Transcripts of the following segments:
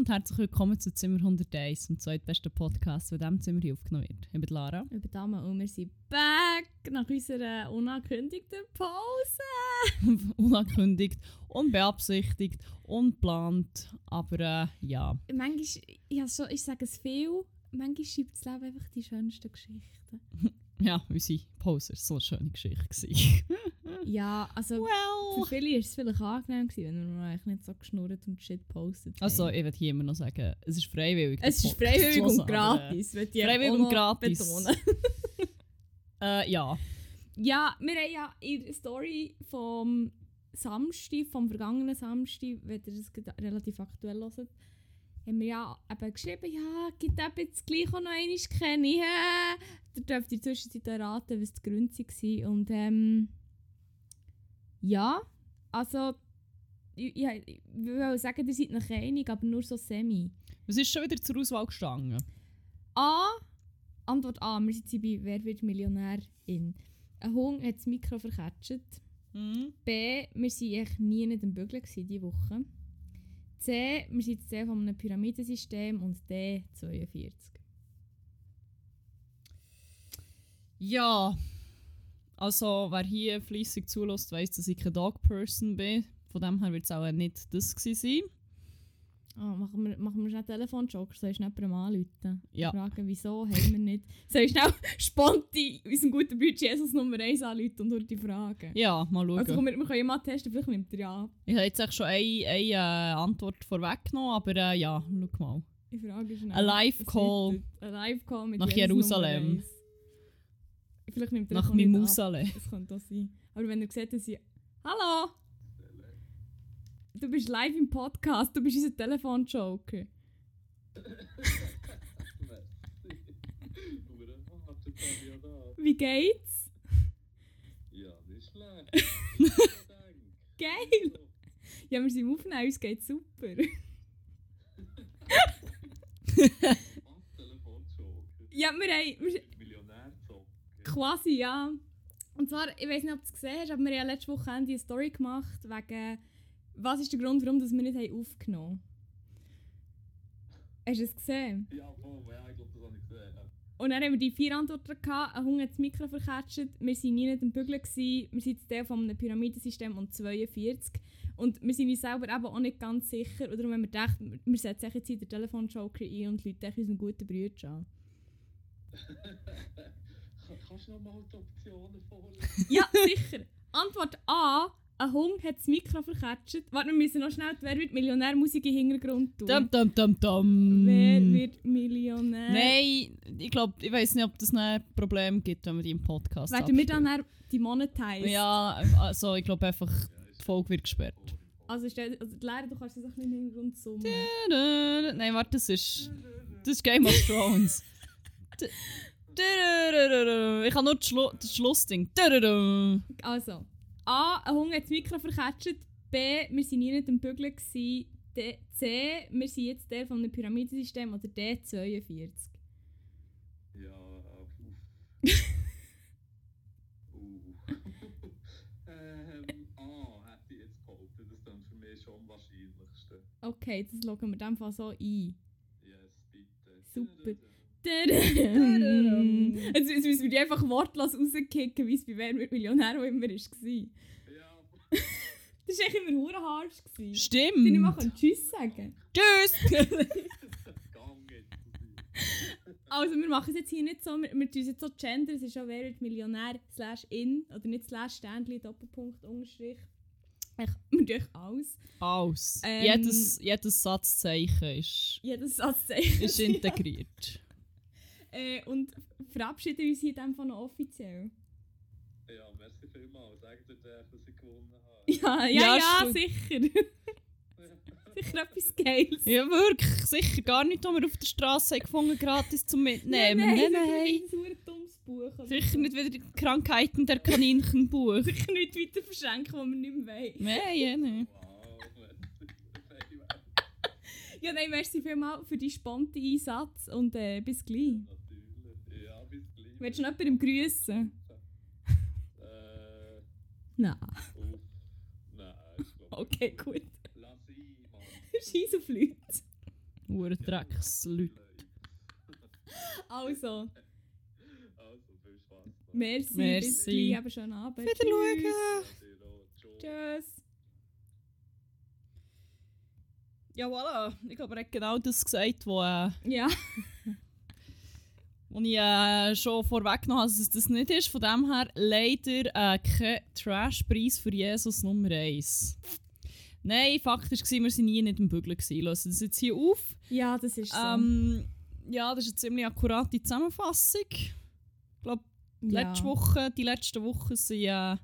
Und herzlich willkommen zu Zimmer 101, dem zweitbesten Podcast, der in diesem Zimmer hier aufgenommen wird. Ich bin Lara. Ich bin Dame und wir sind back nach unserer unangekündigten Pause. Unangekündigt, unbeabsichtigt, unplant, aber äh, ja. Manchmal, ich, so, ich sage es viel, manchmal schreibt das Leben einfach die schönsten Geschichten. Ja, unsere Pause war so eine schöne Geschichte. Ja, also well. für viele war es vielleicht angenehm, gewesen, wenn wir eigentlich nicht so geschnurrt und shit postet Also, haben. ich will hier immer noch sagen, es ist freiwillig. Es ist freiwillig und gratis, freiwillig und gratis. betonen. Äh, ja. Ja, wir haben ja in der Story vom Samstag, vom vergangenen Samstag, wenn ihr das relativ aktuell hört, haben wir ja eben geschrieben, ja, gibt eben jetzt gleich auch noch einmal keine. Ja. Da dürft ihr in der Zwischenzeit erraten, was die Gründe waren. Und ähm, ja, also ich, ich, ich will sagen, ihr seid noch einig, aber nur so semi. Was ist schon wieder zur Auswahl gestanden? A, Antwort A, wir sind bei «Wer wird Millionär?» in. Ein Hund hat das Mikro verketscht. Hm? B, wir waren eigentlich nie nicht am Bügeln diese Woche. C, wir sind C von einem Pyramidensystem und D, 42. Ja, also wer hier fleissig zulässt, weiss, dass ich kein Dog-Person bin. Von dem her wird es auch nicht das gewesen sein. Ah, machen wir, machen wir schnell Telefonjoker, soll ich schnell jemanden anrufen? Ja. Fragen, wieso haben wir nicht. Soll ich schnell spontan unseren guten Budget Jesus Nummer 1 anrufen und durch die Fragen? Ja, mal schauen. Also komm, wir, wir können ja mal testen, vielleicht nimmt er ja ab. ich habe jetzt schon eine, eine äh, Antwort vorweggenommen, aber äh, ja, schau mal. Ich frage schnell. Ein Live-Call. Es wird Ein Live-Call mit Nach Jesus Jerusalem. Nummer 1. Vielleicht nimmt er Nach ab. Mimusale. Das könnte auch sein. Aber wenn er sieht, dass sie. Hallo! Du bist live im Podcast, du bist unser Telefonjoker. Wie geht's? Ja, nicht schlecht. Geil! Ja, wir sind im Aufnehmen, uns geht's super. Telefonjoker. Ja, wir haben. Quasi, ja. Und zwar, ich weiß nicht, ob du es gesehen hast, aber wir haben ja letzte Woche eine Story gemacht wegen. Was ist der Grund, warum dass wir nicht haben aufgenommen haben? Hast du es gesehen? Ja, voll, ja, ich glaube, das habe ich gesehen. ja. Und dann haben wir die vier Antworten gehabt. Ein Hund hat das Mikro verketscht. Wir waren nie nicht am Bügeln. Gewesen. Wir sind der von einem Pyramidensystem und 42. Und wir sind uns selber eben auch nicht ganz sicher. Oder darum haben wir gedacht, wir setzen jetzt hier den Telefonjoker ein und Leute unseren guten Brüder an. Kannst du noch mal die Optionen vorlesen? Ja, sicher. Antwort A. Ein Hund hat das Mikro verketscht. Warte, wir müssen noch schnell die Wer wird Millionär-Musik im Hintergrund tun. Dum, dum, dum, dum. Wer wird Millionär? Nein, ich glaube, ich weiß nicht, ob das ein Problem gibt, wenn man die im Podcast Werden wir dann die monetize? Ja, also ich glaube einfach, die Folge wird gesperrt. Also, stell, also Lara, du kannst das auch nicht im Hintergrund summen. Nein, warte, das ist. Das ist Game of Thrones. Ich habe nur das, Schlu das Schlussding. Also, A, ein Hund hat das Mikro verketscht. B, wir waren nie nicht am Bügeln. D, C, wir sind jetzt der von einem Pyramidensystem. Oder D, 42. Ja, uff. uh. ähm, A hätte ich jetzt behauptet, das ist dann für mich schon am. Okay, das loggen wir Fall so ein. Yes, bitte. Super. Tadam. Jetzt müssen wir die einfach wortlos rauskicken, wie es bei Wer wird Millionär auch immer war. Das Ja, war echt immer hure harsch. gewesen. Stimmt. Die nicht mal können Tschüss sagen. Tschüss. Also wir machen es jetzt hier nicht so, wir, wir tun es jetzt so gender, es ist schon «Wer wird Millionär» slash «in» oder nicht slash «Ständli», Doppelpunkt, Unterstrich. Ich, wir tun alles. Aus. Ähm, jedes, jedes Satzzeichen ist, Jedes Satzzeichen. ist integriert. Äh, und verabschieden uns hier dann von noch offiziell. Ja, merci vielmals. Sagt ihr, dass ich gewonnen habe? Ja, ja, Ja, ja, sicher. sicher etwas Geiles. Ja, wirklich. Sicher gar nicht, was wir auf der Straße gefunden gratis zum Mitnehmen. Nein, nein. sicher nicht ein dummes Buch. oder Sicher so. nicht wieder die Krankheiten der Kaninchenbuch. Sicher nicht weiter verschenken, was wir nicht mehr wollen. Nein, ja, nein. Ja, nein, merci vielmals für die spontane Einsatz und äh, bis gleich. Natürlich. Ja, bis gleich. Willst du noch jemandem grüßen? Äh, Nein. uff. Nein, ich glaube. Okay, gut. Lass ihn, Mann. Scheiß auf Leute. Hure Drecksleute. Also, Also, viel Spaß. merci. Merci. Bis gleich, eben schönen Abend. Wieder schauen. Tschüss. Tschüss. Ja, voilà. Ich glaube, er hat genau das gesagt, was äh, Ja. wo ich äh, schon vorweggenommen habe, dass es das nicht ist. Von dem her leider äh, kein Trash-Preis für Jesus Nummer 1. Nein, faktisch war, wir waren nie nicht im Bügeln. Lassen das jetzt hier auf. Ja, das ist so. Ähm, ja, das ist eine ziemlich akkurate Zusammenfassung. Ich glaube, ja. letzte Woche, die letzten Wochen waren äh,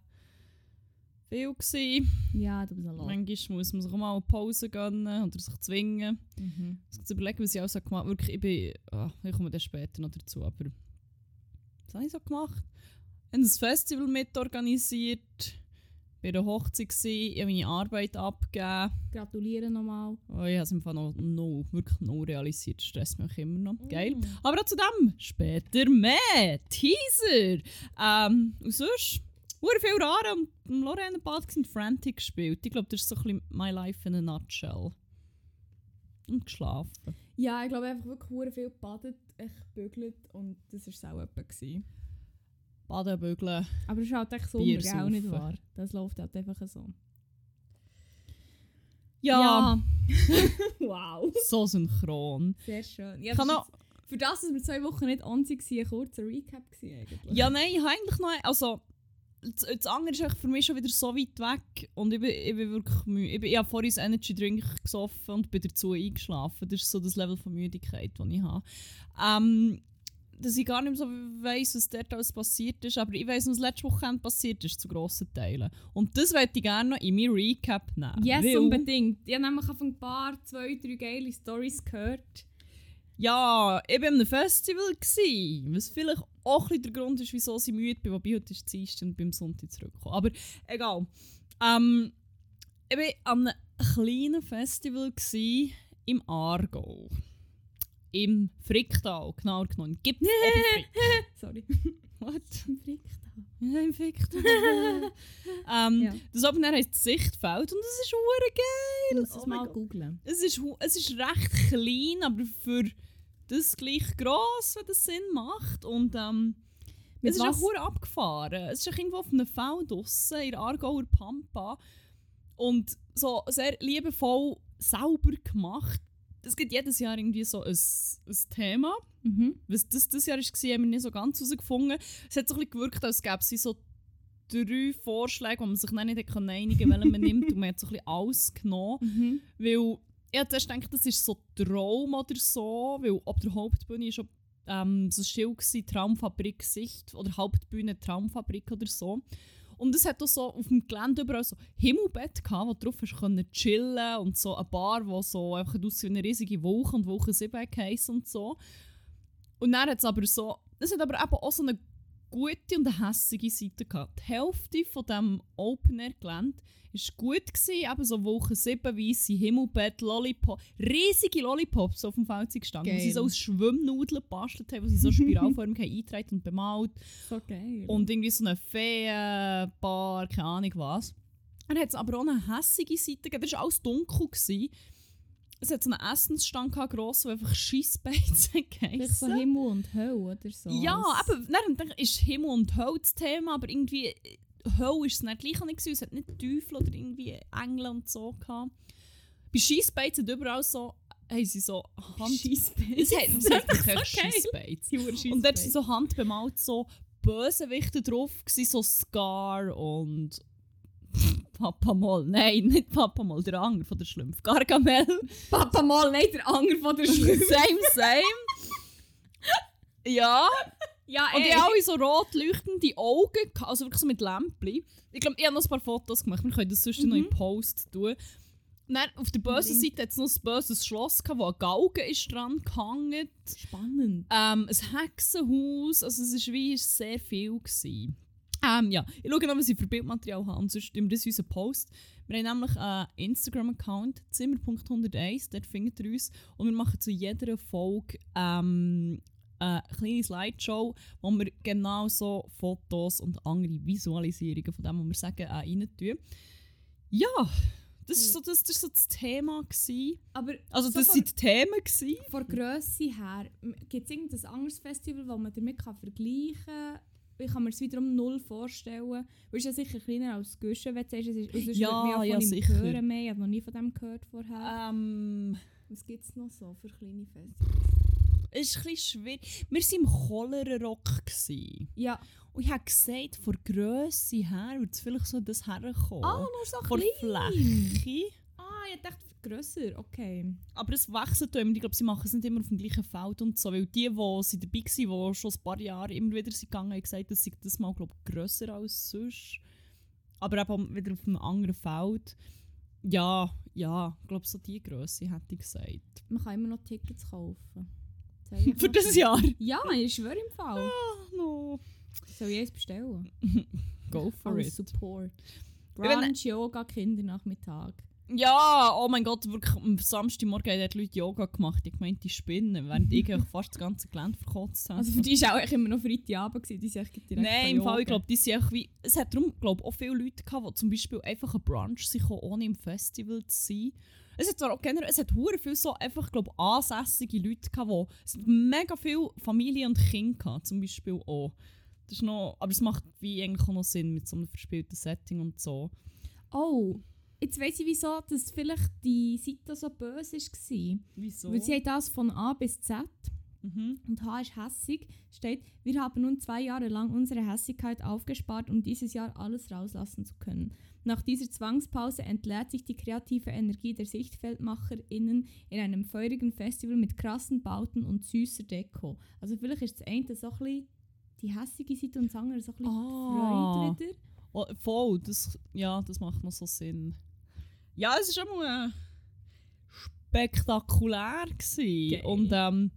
viel. Gewesen. Ja, du bist allein. Manchmal muss man sich auch mal eine Pause gönnen oder sich zwingen. Mhm. Ich überlegen, was ich auch so gemacht habe. Wirklich, ich bin. ah, ich komme dann später noch dazu, aber. Was habe ich so gemacht? Ich habe ein Festival mitorganisiert. Bei der Hochzeit gsi, ich habe meine Arbeit abgegeben. Gratuliere nochmal. Oh, ich habe es im Fall noch no, wirklich noch realisiert. Stresst mich auch immer noch. Geil. Mm. Aber auch zu dem später mehr. Teaser. Ähm, und sonst, sehr viel Rare und im Lorraine Bad sind Frantic gespielt. Ich glaube, das ist so ein bisschen my life in a nutshell. Und geschlafen. Ja, ich glaube einfach wirklich hure viel gebadet, echt bügelt und das war auch etwa. Gewesen. Baden, bügeln. Aber es ist halt echt so, gell, nicht wahr? Das läuft halt einfach so. Ja, wow. so synchron. Sehr schön. Ja, kann noch, für das, dass wir zwei Wochen nicht on waren, war ein kurzer Recap gewesen eigentlich. ja, nein, ich habe eigentlich noch. Also, das, das andere ist für mich schon wieder so weit weg. Und ich bin, ich bin wirklich müde. Ich, bin, ich habe vorhin einen Energy Drink gesoffen und bin dazu eingeschlafen. Das ist so das Level von Müdigkeit, das ich habe. Ähm, dass ich gar nicht so weiss, was dort alles passiert ist. Aber ich weiss, was letzte Woche passiert ist, zu grossen Teilen. Und das möchte ich gerne noch in mein Recap nehmen. Yes, Weil- unbedingt. Ich habe nämlich auf ein paar, zwei, drei geile Stories gehört. Ja, ich war einem Festival, gewesen, was vielleicht auch ein der Grund ist, wieso ich müde bin, wobei heute ist es Dienstag und beim Sonntag zurückgekommen. Aber egal. Ähm, ich war an einem kleinen Festival gewesen, im Aargau. Im Fricktal, genauer genommen. Gibt es Sorry. What? Im Fricktal. Ja, im Fricktal. ähm, Ja. Das Open Air heisst Sichtfeld und das ist hure geil. muss es Oh mal googlen. Es ist, es ist recht klein, aber für das gleich gross, wenn das Sinn macht. Und ähm, es ist auch was? hure abgefahren. Es ist auch irgendwo auf einem Feld draussen, in der Aargauer Pampa. Und so sehr liebevoll sauber gemacht. Es gibt jedes Jahr irgendwie so ein, ein Thema. Mhm. Was das dieses Jahr war, haben wir nicht so ganz herausgefunden. Es hat so ein bisschen gewirkt, als gäbe es so drei Vorschläge, wo man sich dann nicht einigen konnte, welchen man nimmt. Und man hat so ein bisschen alles genommen. Mhm. Weil ich hatte zuerst gedacht, das ist so Traum oder so, weil ab der Hauptbühne schon ähm, so ein Schild war, Traumfabrik Sicht oder Hauptbühne Traumfabrik oder so. Und es hat auch so auf dem Gelände überall so Himmelbett gehabt, wo du drauf hast chillen und so eine Bar, wo so einfach aussieht wie eine riesige Wolke und Wolke 7 heisst und so. Und dann hat es aber so, es hat aber eben auch so eine gute und eine hässige Seite gehabt. Die Hälfte von dem Open Air Gelände war gut gewesen, eben so Woche 7, weisse Himmelbett, Lollipop, riesige Lollipops auf dem Feld gestanden, die sie Geil. so aus Schwimmnudeln gebastelt haben, die sie so spiralförmig eingetragen und bemalt. So geil. Und irgendwie so eine Feenbar, keine Ahnung was. Dann hat es aber auch eine hässige Seite gegeben, das war alles dunkel. Gewesen. Es hat so einen Essensstand gehabt, gross, der einfach Scheissbeizen Vielleicht so geheissen. Himmel und Hölle oder so. Ja, aber dann, dann ist Himmel und Hölle das Thema, aber irgendwie äh, Hölle ist es nicht gleich nicht. Es hat nicht Teufel oder irgendwie Engel und so gehabt. Bei Scheissbeizen überall so, haben sie so Hand... Scheissbeizen. Es hat, geil. Scheissbeizen. Und dort sind so handbemalt so Bösewichte drauf, gewesen, so Scar und Papa Moll. Nein, nicht Papa Moll, der Anger von der Schlümpf. Gargamel. Papa mal nicht der Anger von der Schule. same, same. ja. ja, Und ey. die haben alle so rot leuchtende Augen, also wirklich so mit Lämpchen. Ich glaube, ich habe noch ein paar Fotos gemacht, wir können das sonst noch in den Post tun. Und dann auf der bösen. Seite hat es noch ein böses Schloss, gehabt, wo ein Galgen ist dran gehangen. Spannend. Ähm, ein Hexenhaus, also es war wie sehr viel. Gewesen. Ähm, ja, ich schaue noch, was ich für Bildmaterial habe, und sonst stimmt das in unseren Post. Wir haben nämlich einen Instagram-Account, zimmer.101, dort findet ihr uns. Und wir machen zu jeder Folge ähm, eine kleine Slideshow, wo wir genau so Fotos und andere Visualisierungen von dem, was wir sagen, äh, rein tun. Ja, Das ist so das, das, so das Thema. Gewesen. Aber Also so das sind die Themen. Gewesen. von Grösse her, gibt es irgendein anderes Festival, das man damit kann vergleichen kann? Ich kann mir es wiederum null vorstellen. Weil es ist ja sicher kleiner als Guschen, wenn du sagst, es ist, sonst Ja, ja sicher. hören mehr. Ich habe noch nie von dem gehört vorher. Ähm, Was gibt es noch so für kleine Festivals? es ist ein bisschen schwierig. Wir waren im Cholera-Rock. gewesen. Ja. Und ich habe gesagt, von Grösse her würde es vielleicht so das herkommen. Ah, nur so von klein. Fläche. Ich dachte grösser. Okay. Aber es wechselt immer. Ich glaube, sie machen es nicht immer auf dem gleichen Feld und so. Weil die, die sie dabei waren, die schon ein paar Jahre immer wieder sind gegangen, haben gesagt, dass sie das mal glaub, grösser als sonst. Aber eben wieder auf einem anderen Feld. Ja, ja, ich glaube, so die Größe hätte ich gesagt. Man kann immer noch Tickets kaufen. Ich Für das Jahr? Ja, ich schwöre im Fall. Ah, no. Soll ich eins bestellen? Go for Als it. Support. bin- Brunch, Yoga, Kindernachmittag. Ja, oh mein Gott, wirklich, am Samstagmorgen haben dort Leute Yoga gemacht. Ich meinte, die spinnen, während ich fast das ganze Gelände verkotzt habe. Also für die war auch immer noch Freitagabend, die sind direkt Nein, im Fall, ich glaube, die sind einfach wie. Es hat darum, glaube auch viele Leute gehabt, die zum Beispiel einfach einen Brunch sich ohne im Festival zu sein. Es hat zwar auch generell, es hat hure viel so einfach, glaube ansässige Leute gehabt, die, es hat mega viel Familie und Kinder gehabt, zum Beispiel auch. Das ist noch, aber es macht wie eigentlich auch noch Sinn mit so einem verspielten Setting und so. Oh, jetzt weiss ich wieso, dass vielleicht die Seite so böse war. Wieso? Weil sie haben das von A bis Z mhm. und H ist hässig, steht, wir haben nun zwei Jahre lang unsere Hässigkeit aufgespart, um dieses Jahr alles rauslassen zu können. Nach dieser Zwangspause entleert sich die kreative Energie der SichtfeldmacherInnen in einem feurigen Festival mit krassen Bauten und süßer Deko. Also vielleicht ist das eine so ein bisschen die hässige Seite und das andere so ein bisschen Ah. die Freude wieder. Oh, voll, das, ja, das macht noch so Sinn. Ja, es war schon spektakulär. Gewesen. Geil. Und ähm,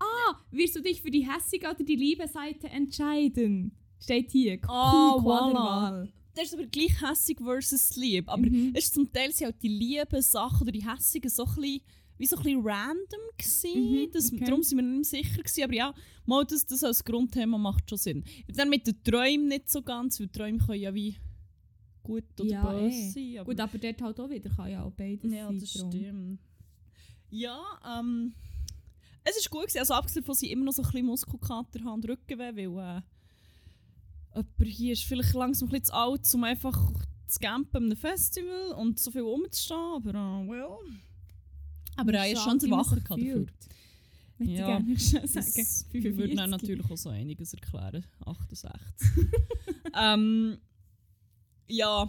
Ah, wirst du dich für die hässige oder die liebe Seite entscheiden? Steht hier. Ah, Q- voilà. Das ist aber gleich hässig versus lieb. Aber Mhm. es ist zum Teil sind halt die lieben Sachen oder die hässigen so ein bisschen, wie so ein bisschen random gewesen. Mhm, das, okay. Darum sind wir nicht mehr sicher gewesen. Aber ja, mal das, das als Grundthema macht schon Sinn. Dann mit den Träumen nicht so ganz, weil Träume können ja wie gut oder Ja, böse eh. sein. Aber Gut, aber dort halt auch wieder kann ja auch beides ja, sein. das drum. stimmt. Ja, ähm, es ist gut gewesen. Also abgesehen von, dass ich immer noch so ein bisschen Muskelkater habe und Rückenweh, weil äh, jemand hier ist vielleicht langsam ein bisschen zu alt, um einfach zu campen einem Festival und so viel rumzustehen, aber äh, well. Aber er ist schon erwachen sich dafür. Möchte ich Ja, gerne Das sagen. würde 45. dann natürlich auch so einiges erklären. 68. ähm, ja,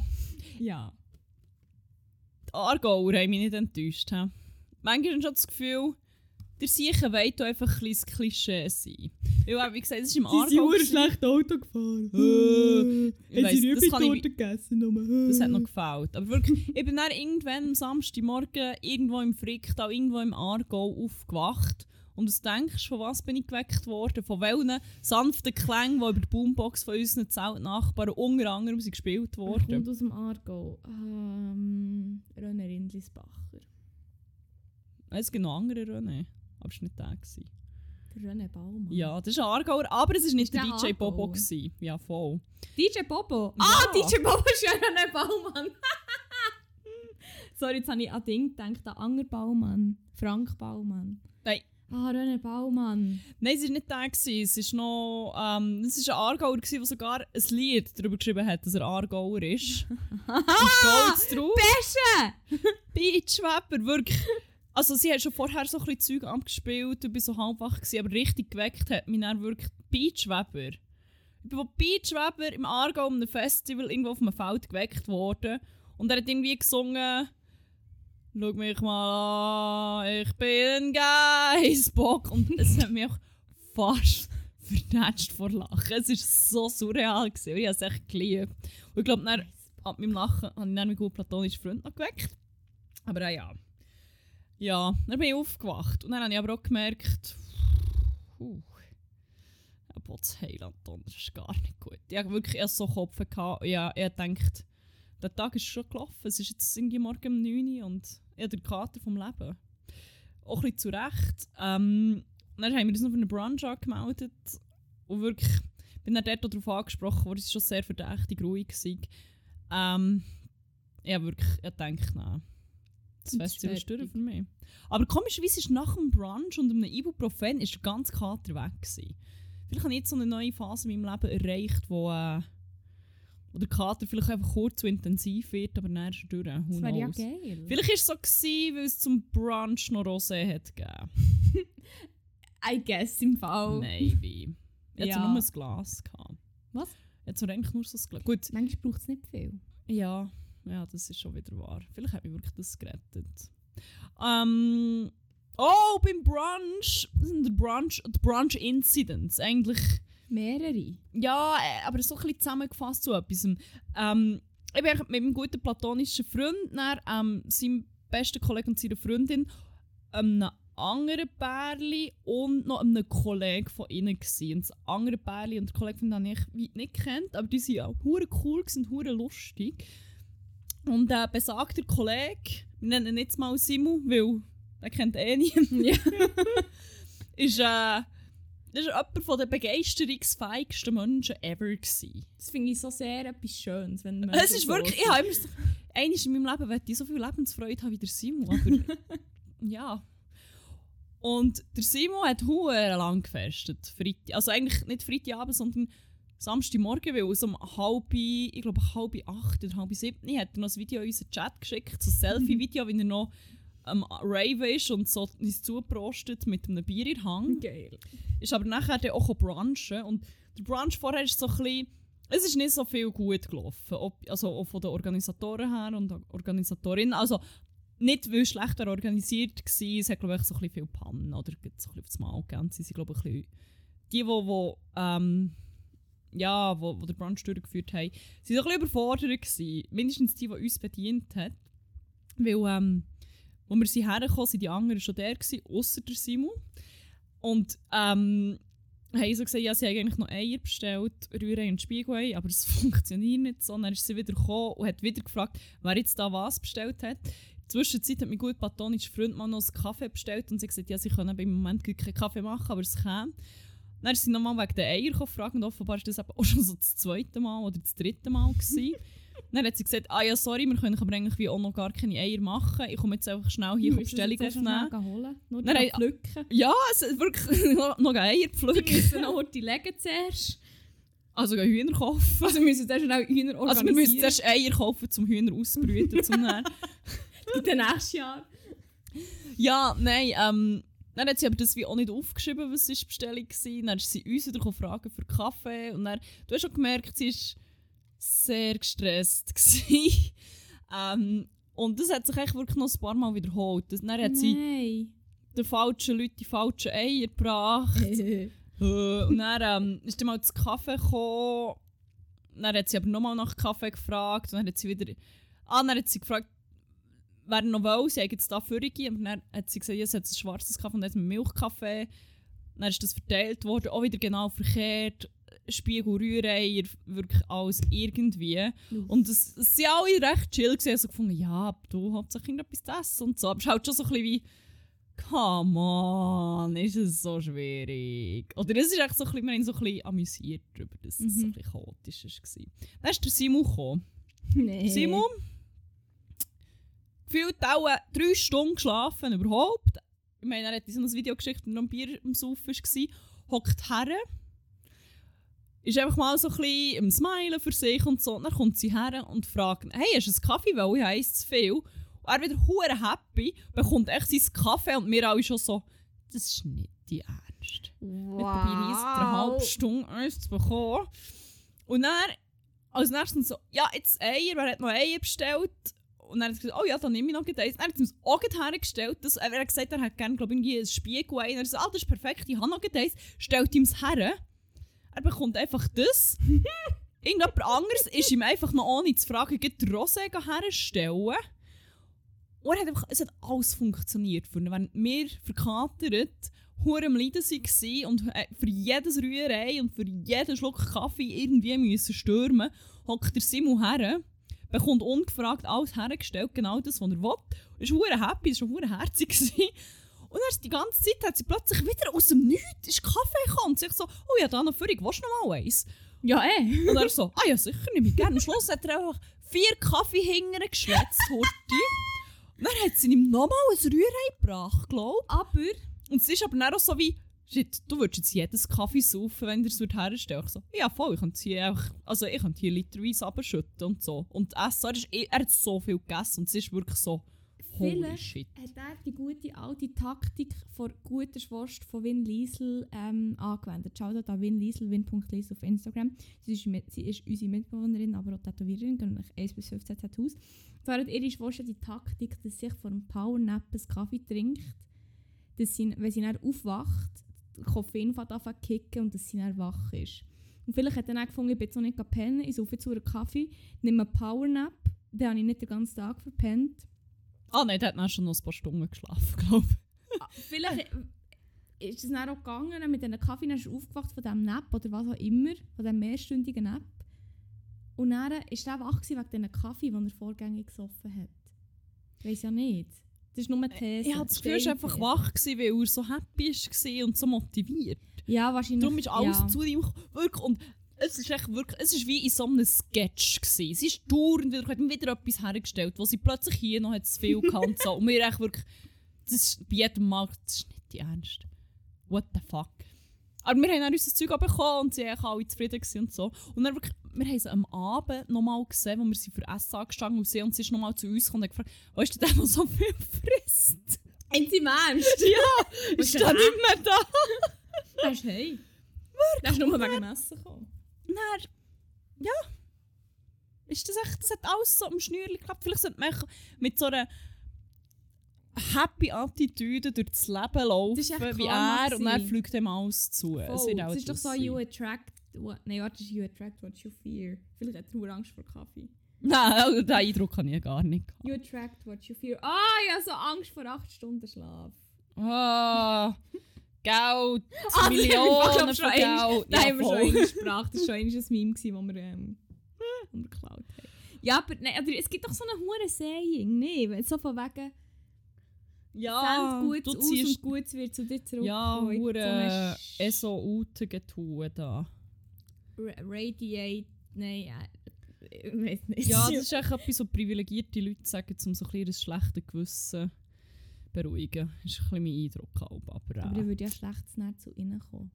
Ja. die Aargauer haben mich nicht enttäuscht. He. Manchmal habe ich schon das Gefühl, der Siechen wollte einfach ein Klischee sein. Weil, wie gesagt, es ist im Aargau. gewesen. Auto gefahren. Äh, ich weiss, das kann ich- gegessen. Nur. Das hat noch gefällt. Aber wirklich, ich bin dann irgendwann am Samstagmorgen irgendwo im Fricktal, irgendwo im Aargau aufgewacht. Und du denkst, von was bin ich geweckt worden? Von welchen sanften Klängen, die über die Boombox von unseren Zeltnachbarn unter anderem sind gespielt worden. kommt aus dem Aargau? Ähm, René Rindlisbacher. Es gibt noch andere René. Aber es war nicht der. Gewesen. René Baumann. Ja, das ist ein Aargauer, aber es war nicht der der DJ Bobo. Aargauer? Gewesen. Ja, voll. DJ Bobo. Ja. Ah, DJ Bobo ist ja René Baumann. Sorry, jetzt habe ich an Ding gedacht, an Anger Baumann. Frank Baumann. Ah, René Baumann. Nein, es war nicht der. Gewesen. Es ist noch. Ähm, es war ein Aargauer, gewesen, der sogar ein Lied darüber geschrieben hat, dass er Aargauer ist. Und stolz drauf. Besche! Beachweber, wirklich. Also sie hat schon vorher so ein bisschen Zeug abgespielt und bin so halb wach gewesen, aber richtig geweckt hat mich dann wirklich Beachweber. Ich bin von Beachweber im Aargau um einem Festival irgendwo auf einem Feld geweckt worden und er hat irgendwie gesungen «Schau mich mal an, ich bin ein Geissbock» und es hat mich auch fast vernetzt vor Lachen. Es war so surreal gewesen, ich habe es echt geliebt. Und ich glaube, dann ab meinem Lachen habe ich dann meinen guten platonischen Freund noch geweckt. Aber äh, ja. Ja, dann bin ich aufgewacht. Und dann habe ich aber auch gemerkt, puh, ja, Bots Heiland, das ist gar nicht gut. Ich habe wirklich erst so Kopf gehabt. Ja, ich gedacht, der Tag ist schon gelaufen. Es ist jetzt irgendwie morgen um 9 Uhr und habe den Kater vom Leben. Auch ein bisschen zu Recht. Ähm, dann haben wir uns noch für einen Brunch angemeldet. Und wirklich, bin dann dort darauf angesprochen worden, es war schon sehr verdächtig ruhig. Gewesen. Ähm, ich hab wirklich ich denke, nein. Das Festival ist durch für mich. Aber komischerweise ist nach dem Brunch und einem Ibuprofen ist der ganze Kater weg gewesen. Vielleicht habe ich jetzt so eine neue Phase in meinem Leben erreicht, wo, äh, wo der Kater vielleicht einfach kurz zu intensiv wird, aber dann ist er durch. Who Das wäre ja geil. Vielleicht war es so, gewesen, weil es zum Brunch noch Rosé hat gegeben. I guess im Fall. Maybe. Jetzt Ja. nur ein Glas gehabt. Was? Jetzt eigentlich nur so ein Glas. Gut, Manchmal braucht es nicht viel. ja, ja, das ist schon wieder wahr. Vielleicht hat mich wirklich das gerettet. Ähm, oh, beim Brunch, das sind der Brunch, die Brunch Incidents. Eigentlich, Mehrere. ja, äh, aber so ein bisschen zusammengefasst zu etwas. Ähm, ich bin mit meinem guten platonischen Freund, dann, ähm, seinem besten Kollegen und seiner Freundin, ähm, einem anderen Pärli und noch einem Kollegen von ihnen gewesen. Und das andere Pärli und der Kollege von denen ich weit nicht kennt, aber die sind auch hure cool und hure lustig. Und der besagte Kollege, wir nennen ihn jetzt mal Simu, weil er kennt eh niemand, Ja. ist, äh, das ist jemand von den begeisterungsfähigsten Menschen ever gewesen. Das finde ich so sehr etwas Schönes, wenn man Es ist wirklich, ich habe immer so, einmal in meinem Leben möchte ich so viel Lebensfreude haben wie der Simon, aber ja. Und der Simon hat hure lang gefestet, Freitag, also eigentlich nicht Freitagabend, sondern Samstagmorgen, weil so um halb, ich glaube halb acht oder halb sieben hat er noch ein Video in unseren Chat geschickt, so ein Selfie-Video, wie er noch am Rave ist und so uns zuprostet mit einem Bier in der Hand. Geil. ist aber nachher dann auch brunchen. Und der Brunch vorher ist so ein bisschen, es ist nicht so viel gut gelaufen, ob, also auch von den Organisatoren her und Organisatorinnen, also nicht weil es schlechter organisiert war, es hat glaube ich so ein bisschen viel Pannen oder gibt so ein bisschen aufs Mal gegeben, sie sind glaube ich ein bisschen, die, die, die ähm, ja, wo, wo der Brunch durchgeführt haben, sind so ein bisschen überfordert gewesen, mindestens die, die uns bedient hat, weil ähm, wo wir sind hergekommen, sind die anderen schon der ausser der Simon. Und ähm, haben so gesagt, ja, sie haben eigentlich noch Eier bestellt, Rührei und Spiegelei, aber es funktioniert nicht so. Dann ist sie wieder gekommen und hat wieder gefragt, wer jetzt da was bestellt hat. In der Zwischenzeit hat mein gut platonischer Freund mal noch einen Kaffee bestellt und sie gesagt, ja, sie können im Moment keinen Kaffee machen, aber es kann. Dann ist sie nochmal wegen den Eier gefragt und offenbar war das auch schon so das zweite Mal oder das dritte Mal. dann hat sie gesagt, ah ja, sorry, wir können aber eigentlich wie auch noch gar keine Eier machen. Ich komme jetzt einfach schnell hier auf Bestellung aufnehmen. holen. Nur die nein, pflücken. Ja, es ist wirklich noch, Eier pflücken. müssen noch die legen zuerst. Also gehen Hühner kaufen. Also wir müssen zuerst schnell Hühner organisieren. Also wir müssen zuerst Eier kaufen, zum Hühner ausbrüten. zum dann. in den nächsten Jahr. ja, nein, ähm, dann hat sie aber das wie auch nicht aufgeschrieben, was ist die Bestellung war. Dann ist sie uns wieder fragen für Kaffee. Und dann, du hast schon gemerkt, sie war sehr gestresst. ähm, und das hat sich echt wirklich noch ein paar Mal wiederholt. Dann hat sie Nein. den falschen Leuten die falschen Eier gebracht. Äh, und dann ähm, ist dann mal das Kaffee gekommen. Dann hat sie aber nochmal nach Kaffee gefragt. Und dann hat sie wieder. Ah, dann hat sie gefragt, wer noch will. Sie haben jetzt da Fürige. Und dann hat sie gesagt, ja, sie hat ein schwarzes Kaffee und jetzt mit Milchkaffee. Dann ist das verteilt worden. Auch wieder genau verkehrt. Spiegel, Rührei, wirklich alles irgendwie. Und es es sind alle recht chill gewesen. Also gefunden, ja, du hauptsächlich irgendetwas zu essen und so. Aber es ist halt schon so ein bisschen wie, come on, ist es so schwierig. Oder es ist echt so ein bisschen, wir haben so ein bisschen amüsiert darüber, dass es so ein Mhm. bisschen chaotisch war. Dann ist der Simon gekommen. Nein. Simon, gefühlt auch äh, drei Stunden geschlafen überhaupt. Ich meine, er hat in so ein Video geschickt, wo er noch ein Bier im Saufen war. Hockt her. Ist einfach mal so ein bisschen im Smilen für sich und so. Dann kommt sie her und fragt, hey, hast du einen Kaffee? Weil ich habe zu viel. Und er wieder hure happy, bekommt echt sein Kaffee und wir alle schon so, das ist nicht die Ernst. Wow. Mit jetzt eine halbe Stunde eins zu bekommen. Und dann, als nächstes so, ja, jetzt Eier, wer hat noch Eier bestellt? Und dann hat er gesagt, oh ja, dann nehme ich noch eins. Dann hat er uns auch hergestellt. Das, er hat gesagt, er hat gerne, glaube ich, irgendwie ein Spiegelei. Und er hat gesagt, ah, das ist perfekt, ich habe noch eins. Stellt ihm es her. Er bekommt einfach das. Irgendjemand anderes ist ihm einfach noch ohne zu fragen, die Rosé herstellen. Und er hat einfach, es hat alles funktioniert. Für ihn. Wenn wir verkatert, hure am Leiden waren und äh, für jedes Rührei und für jeden Schluck Kaffee irgendwie müssen stürmen, hockt der Simon her, bekommt ungefragt alles hergestellt, genau das, was er will. Ist hure happy, ist schon hure herzig gewesen. Und dann ist die ganze Zeit hat sie plötzlich wieder aus dem Nichts ist Kaffee gekommen. Und sich so, oh ja, da noch Führung, willst du noch mal eins? Ja, eh. Und er so, ah ja, sicher, nehme ich gerne. Am Schluss hat er einfach vier Kaffee hingern geschwätzt, Horti. Und dann hat sie ihm nochmal ein Rührei gebracht, glaube Aber ich. Und es ist aber dann auch so wie, shit, du würdest jetzt jedes Kaffee saufen, wenn du es herstellen Ich so, ja voll, ich könnte hier einfach, also ich könnte hier literweise abschütten und so. Und essen, er, ist, er hat so viel gegessen und es ist wirklich so, Vielleicht hat er die gute alte Taktik von guter Schwurst von Win Liesel ähm, angewendet. Schaut da Win Liesel, win.liesel auf Instagram. Sie ist, mit, sie ist unsere Mitbewohnerin, aber auch Tätowiererin, gehen nach 1 bis 15 Tattoos. Zwar hat ihre Schwurst die Taktik, dass sie sich vor einem Powernap einen Kaffee trinkt, dass sie, wenn sie dann aufwacht, Koffein fängt an zu kicken und dass sie dann wach ist. Und vielleicht hat er dann gefunden, ich bin noch nicht pennen, ich saufe jetzt einen Kaffee, nehme einen Powernap, dann habe ich nicht den ganzen Tag verpennt. Ah nein, der hat dann schon noch ein paar Stunden geschlafen, glaube ich. Ah, Vielleicht äh, ist es dann auch gegangen, mit diesen Kaffee, dann ist er aufgewacht von diesem Nap oder was auch immer, von diesem mehrstündigen Nap. Und dann war er wach wegen diesen Kaffee, den er vorgängig gesoffen hat. Ich weiß ja nicht. Das ist nur eine These. Ich hatte das Gefühl, er war einfach wach, gewesen, weil er so happy war und so motiviert. Ja, wahrscheinlich. Darum ist alles ja. zu ihm. Wirklich. Und es ist echt wirklich, es ist wie in so einem Sketch gewesen. Sie ist dauernd wieder, hat wieder etwas hergestellt, wo sie plötzlich hier noch hat zu viel gekannt so. Und wir echt wirklich, das ist bei jedem Mal, das ist nicht die Ernst. What the fuck. Aber wir haben dann unser Zeug bekommen und sie waren alle zufrieden und so. Und dann wirklich, wir haben sie am Abend nochmal gesehen, wo wir sie für Essen angestanden sie und sie ist nochmal zu uns gekommen und hat gefragt, weißt du, der, der so viel frisst? Ein Sie Mensch! ja, ist der nicht mehr da? Das ist hey. Das ist nur wegen dem Essen gekommen. Dann, ja. Ist das echt, das hat alles so am Schnürli geklappt. Vielleicht sollte man mit so einer happy Attitüde durch das Leben laufen, Das ist wie er, und dann gewesen. fliegt ihm alles zu. Es wird Es ist doch so, you attract... What, nein, warte, das ist you attract what you fear. Vielleicht hat er nur Angst vor Kaffee. Nein, also den Eindruck habe ich gar nicht. gehabt. You attract what you fear. Ah, ja, so Angst vor 8 Stunden Schlaf. Ah, Geld, Ah, Millionen das von Geld. Da haben wir schon voll. einmal gesprochen. Das war schon ein Meme, das wir, ähm, geklaut haben. Ja, aber nein, oder es gibt doch so eine hure Saying, nee, wenn so von wegen Ja, «Send Gutes aus und Gutes wird zu dir zurückkommen. ja, So hure eine Sch- SO-Uten getun da. Ra- Radiate, nein, äh, ich weiß nicht. Ja, das ist echt etwas, so privilegierte Leute sagen, um so ein bisschen das schlechte Gewissen beruhigen. Das ist ein bisschen mein Eindruck. Aber, aber, aber äh, ich würde ja schlecht zu ihnen kommen.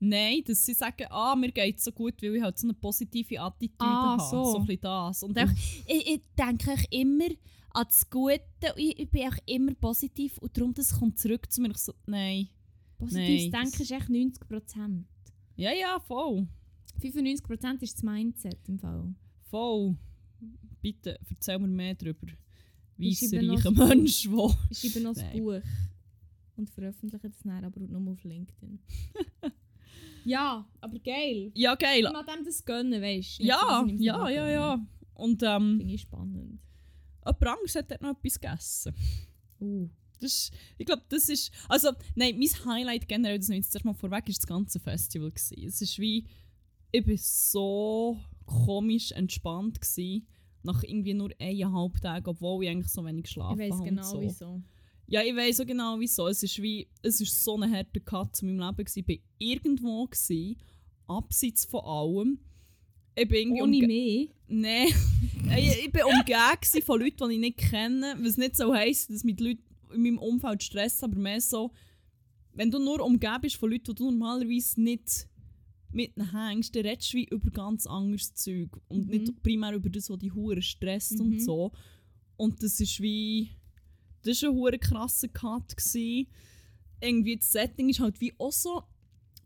Nein, dass sie sagen, ah, mir geht es so gut, weil ich halt so eine positive Attitüde Ah, habe. so. So ein bisschen das. Und ich, ich, ich denke echt immer an das Gute ich, ich bin auch immer positiv und darum das kommt zurück zu mir. Ich so, nein. Positives Nein, Denken ist echt 90%. Ja, ja, voll. 95% ist das Mindset im Fall. Voll. Bitte, erzähl mir mehr darüber. Weisser, reicher ein Buch. Mensch, wo... Ich schreibe noch ein. Buch und veröffentliche das dann aber nur auf LinkedIn. ja, aber geil. Ja, geil. Ich mag dem das gönnen, weißt du? Ja, ja, ja, ja. Und ähm, Finde ich spannend. jemand anderes hat dort noch etwas gegessen. Uh. Das ist, ich glaube, das ist. Also, nein, mein Highlight generell, das nehme ich jetzt erstmal vorweg, ist das ganze Festival. Gewesen. Es ist wie. Ich war so komisch entspannt. Gewesen, nach irgendwie nur eineinhalb Tagen, obwohl ich eigentlich so wenig Ich geschlafen weiß habe. genau und so. wieso. Ja, ich weiß so genau wieso. Es ist wie. Es ist so ein harter Cut zu meinem Leben. Gewesen. Ich war irgendwo, gewesen, abseits von allem. Ich bin irgendwie Ohne mich. Nein. ich, ich bin umgeben von Leuten, die ich nicht kenne. Was nicht so heisst, dass mit Leuten in meinem Umfeld Stress, aber mehr so, wenn du nur umgeben bist von Leuten, die du normalerweise nicht mit ihnen hängst, dann redest du wie über ganz anderes Zeug. Und Mhm. nicht primär über das, was dich hure stresst Mhm. und so. Und das ist wie. Das war ein hure krasser Cut. Gewesen. Irgendwie das Setting ist halt wie auch so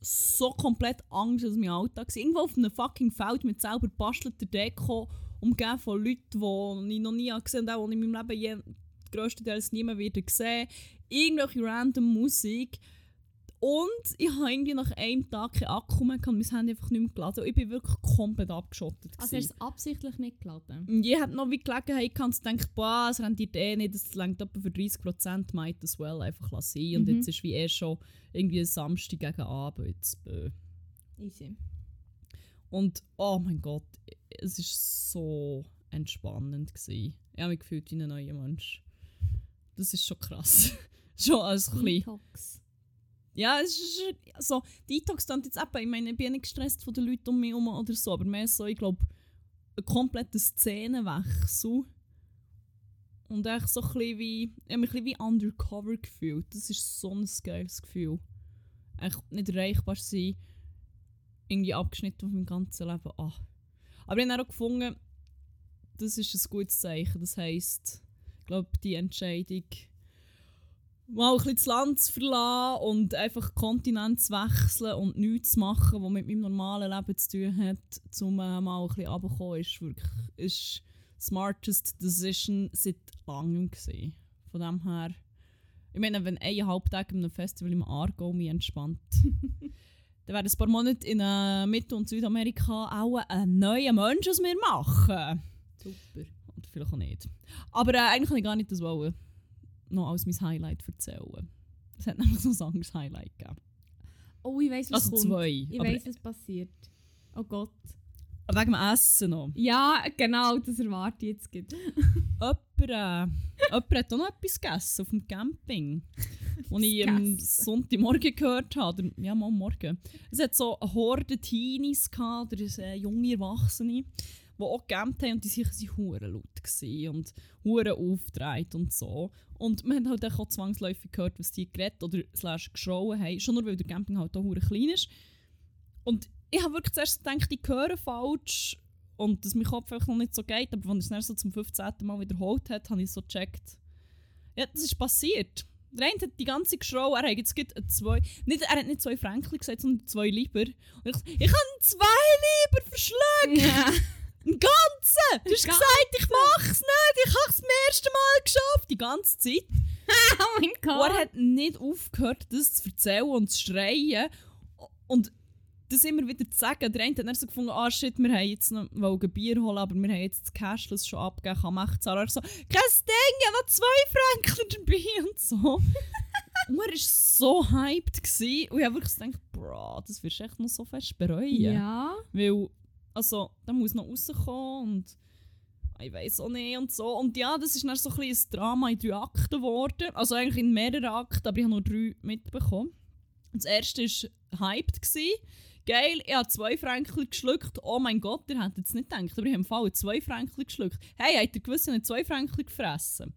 so komplett Angst als mein Alltag. Irgendwo auf einem fucking Feld mit selber bastelter Deko, umgeben von Leuten, die ich noch nie gesehen habe, und auch die ich in meinem Leben je, grösstenteils nie mehr wieder sehen. Irgendwelche random Musik. Und ich habe irgendwie nach einem Tag keinen Akku mehr gehabt und mein Handy einfach nicht mehr geladen. Und ich bin wirklich komplett abgeschottet. Also hast du es absichtlich nicht geladen? Und ich hatte noch wie Gelegenheit gehabt, zu denken, boah, es rendiert eh nicht, das längt etwa für 30%, might as well einfach lassen. sein. Und Mhm. jetzt ist wie eh schon irgendwie ein Samstag gegen Abend. Jetzt, äh. Easy. Und oh mein Gott, es war so entspannend. Gewesen. Ich habe mich gefühlt wie ein neuer Mensch. Das ist schon krass. schon als ein bisschen. Detox. Ja, es ist so, Detox dann jetzt eben, ich meine, ich bin nicht gestresst von den Leuten um mich herum oder so, aber mehr so, ich glaube, ein kompletter Szenenwechsel. Und echt so ein bisschen wie, ich habe mich ein bisschen wie undercover gefühlt. Das ist so ein geiles Gefühl. Echt nicht erreichbar sein, irgendwie abgeschnitten von meinem ganzen Leben. Ah. Aber ich habe auch gefunden, das ist ein gutes Zeichen. Das heisst, ich glaube, die Entscheidung, mal ein bisschen das Land zu verlassen und einfach Kontinent zu wechseln und nichts zu machen, was mit meinem normalen Leben zu tun hat, um äh, mal ein bisschen runterzukommen, ist wirklich ist smartest decision seit langem gewesen. Von dem her, ich meine, wenn eineinhalb Tage an einem Festival im Aargau mich entspannt, dann werden ein paar Monate in äh, Mittel- und Südamerika auch ein neuer Mensch aus mir machen. Super. Oder vielleicht auch nicht. Aber äh, eigentlich kann ich gar nicht das wollen, noch als mein Highlight erzählen. Es hat nämlich noch ein anderes Highlight gegeben. Oh, ich weiss, was Also kommt. zwei. Ich weiss, was passiert. Oh Gott. wegen dem Essen noch. Ja, genau, das erwarte ich jetzt. Jemand, äh, jemand hat auch noch etwas gegessen auf dem Camping. Als ich am? Sonntagmorgen gehört habe. Ja, mal morgen. Es hat so eine Horde Teenies gehabt, oder äh, junge Erwachsene, die auch gecampt haben und die sicher waren hure laut und hure aufgedreht und so. Und man hat halt auch zwangsläufig gehört, was die geredet oder slash geschrauen haben. Schon nur, weil der Camping halt auch klein ist. Und ich habe wirklich zuerst gedacht, ich höre falsch und dass mein Kopf noch nicht so geht. Aber als er es dann so zum 15. Mal wiederholt hat, habe ich so gecheckt. Ja, das ist passiert. Der eine hat die ganze Geschrau, er hat jetzt zwei, nicht, er hat nicht zwei Franken gesagt, sondern zwei Lieber. Und ich ich habe zwei Lieber verschluckt! Ja. Einen ganzen! Du hast Ganzen. gesagt, ich mach's nicht! Ich hab's zum ersten Mal geschafft! Die ganze Zeit. oh mein Und Gott. er hat nicht aufgehört, das zu erzählen und zu schreien. Und das immer wieder zu sagen. Der eine hat dann so gefunden, ah shit, wir haben jetzt noch wollen Bier holen, aber wir haben jetzt das Cashless schon abgegeben, kann man zahlen. Er so, kein Ding, ich habe noch zwei Franken dabei und so. und er war so hyped. Gewesen. Und ich habe wirklich gedacht, bro, das wirst du echt noch so fest bereuen. Ja. Weil, also, da muss noch rauskommen und ich weiß auch nicht und so. Und ja, das ist dann so ein, bisschen ein Drama in drei Akten geworden. Also eigentlich in mehreren Akten, aber ich habe nur drei mitbekommen. Das erste war hyped. Gewesen. Geil, ich habe zwei Franken geschluckt. Oh mein Gott, ihr hättet es nicht gedacht, aber ich habe im Fall zwei Franken geschluckt. Hey, habt ihr gewusst, ich habe zwei Franken gefressen?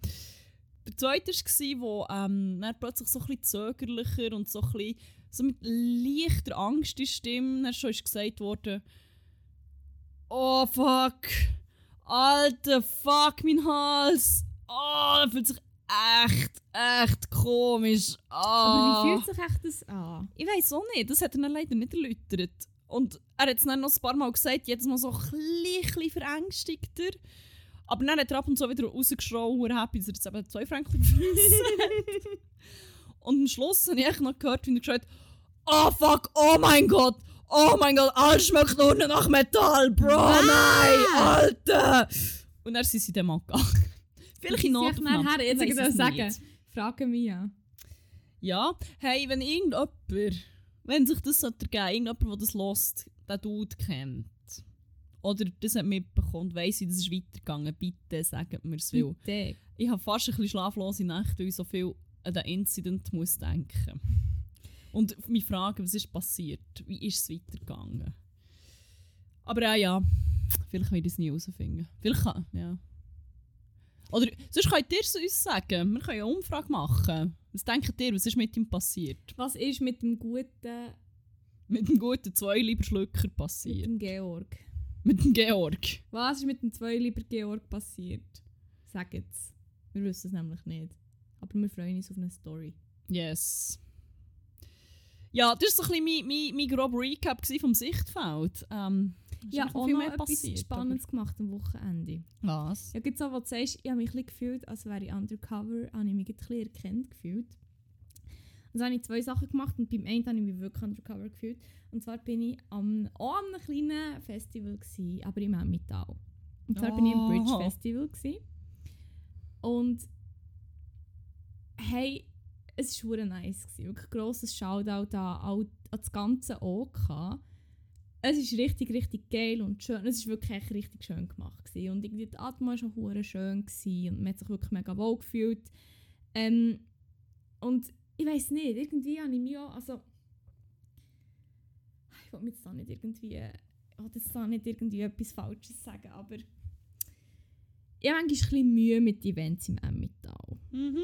Der zweite war, wo ähm, dann plötzlich so ein bisschen zögerlicher und so, ein bisschen, so mit leichter Angst in der Stimme schon ist gesagt worden, Oh fuck, alter fuck, mein Hals. Oh, das fühlt sich echt, echt komisch an. Aber wie fühlt sich echt das an? Ich weiß auch nicht, das hat er leider nicht erläutert. Und er hat es dann noch ein paar Mal gesagt, jedes Mal so ein bisschen, verängstigter. Aber dann hat er ab und zu wieder rausgeschrien, happy, dass er jetzt eben zwei Franken gefressen. Und am Schluss habe ich echt noch gehört, wie er gesagt hat, oh fuck, oh mein Gott, oh mein Gott, alles schmeckt nur noch nach Metall, Bro, nein, Alter. Und dann sind sie dann mal gegangen. Vielleicht in Notaufnahme. nachher, jetzt Ich ich es sagen. Frage mich ja. Ja, hey, wenn irgendjemand, wenn sich das sollte ergeben, irgendjemand, der das lost, den Dude kennt, oder das hat mitbekommen, weiss ich, das ist weitergegangen, bitte sagt mir es, Bitte. ich habe fast ein bisschen schlaflose Nächte, weil ich so viel an den Incident muss denken. Und mich fragen, was ist passiert, wie ist es weitergegangen. Aber ja, ja, vielleicht werde ich es nie herausfinden. Vielleicht kann, ja. Oder sonst könnt ihr es uns sagen, wir können eine Umfrage machen. Was denkt ihr, was ist mit ihm passiert? Was ist mit dem guten, Mit dem guten zwei lieber Schlücker mit passiert. dem Georg? Mit dem Georg. Was ist mit dem zwei lieber Georg passiert? Sagt es. Wir wissen es nämlich nicht. Aber wir freuen uns auf eine Story. Yes. Ja, das war so ein bisschen mein, mein, mein grober Recap vom Sichtfeld. Ähm, Ja, auch noch etwas passiert, Spannendes gemacht am Wochenende. aber- Was? Ja, gibt so, was du sagst, ich habe mich ein gefühlt, als wäre ich undercover, habe ich mich ein bisschen erkannt gefühlt. Und so habe ich zwei Sachen gemacht und beim einen habe ich mich wirklich undercover gefühlt. Und zwar bin ich am, auch an einem kleinen Festival, gewesen, aber im Emmental. Und zwar bin ich am Bridge Oh. Festival. Gewesen. Und hey, es war nice. Gewesen. Wirklich grosses Shoutout an, an das ganze OK. Es ist richtig, richtig geil und schön. Es ist wirklich richtig schön gemacht. Gewesen. Und irgendwie die Atmosphäre war schon schön gewesen und man hat sich wirklich mega wohl gefühlt. Ähm, und ich weiß nicht, irgendwie habe ich mich auch, also ich will mir jetzt da nicht irgendwie, jetzt da nicht irgendwie etwas Falsches sagen, aber ich habe manchmal ein bisschen Mühe mit Events im Emmental. Mhm.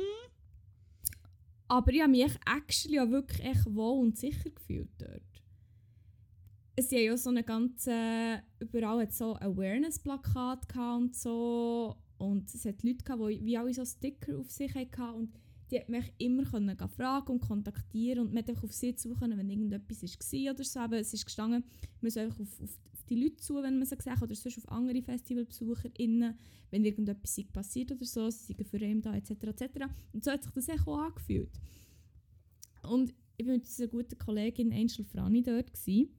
Aber ich habe mich actually auch wirklich echt wohl und sicher gefühlt dort. Es haben ja so eine ganze, überall hat so Awareness-Plakat und so. Und es hat Leute gehabt, die wie alle so Sticker auf sich hatten. Und die hat mich immer können fragen und kontaktieren und man konnte einfach auf sie zukommen, wenn irgendetwas war oder so. Aber es ist gestanden, man soll einfach auf, auf die Leute zu, wenn man sie sieht, oder sonst auf andere FestivalbesucherInnen, wenn irgendetwas passiert oder so, sie sind für ihn da, etc. etc. Und so hat sich das echt auch angefühlt. Und ich war mit unserer guten Kollegin Angel Frani dort. Gewesen.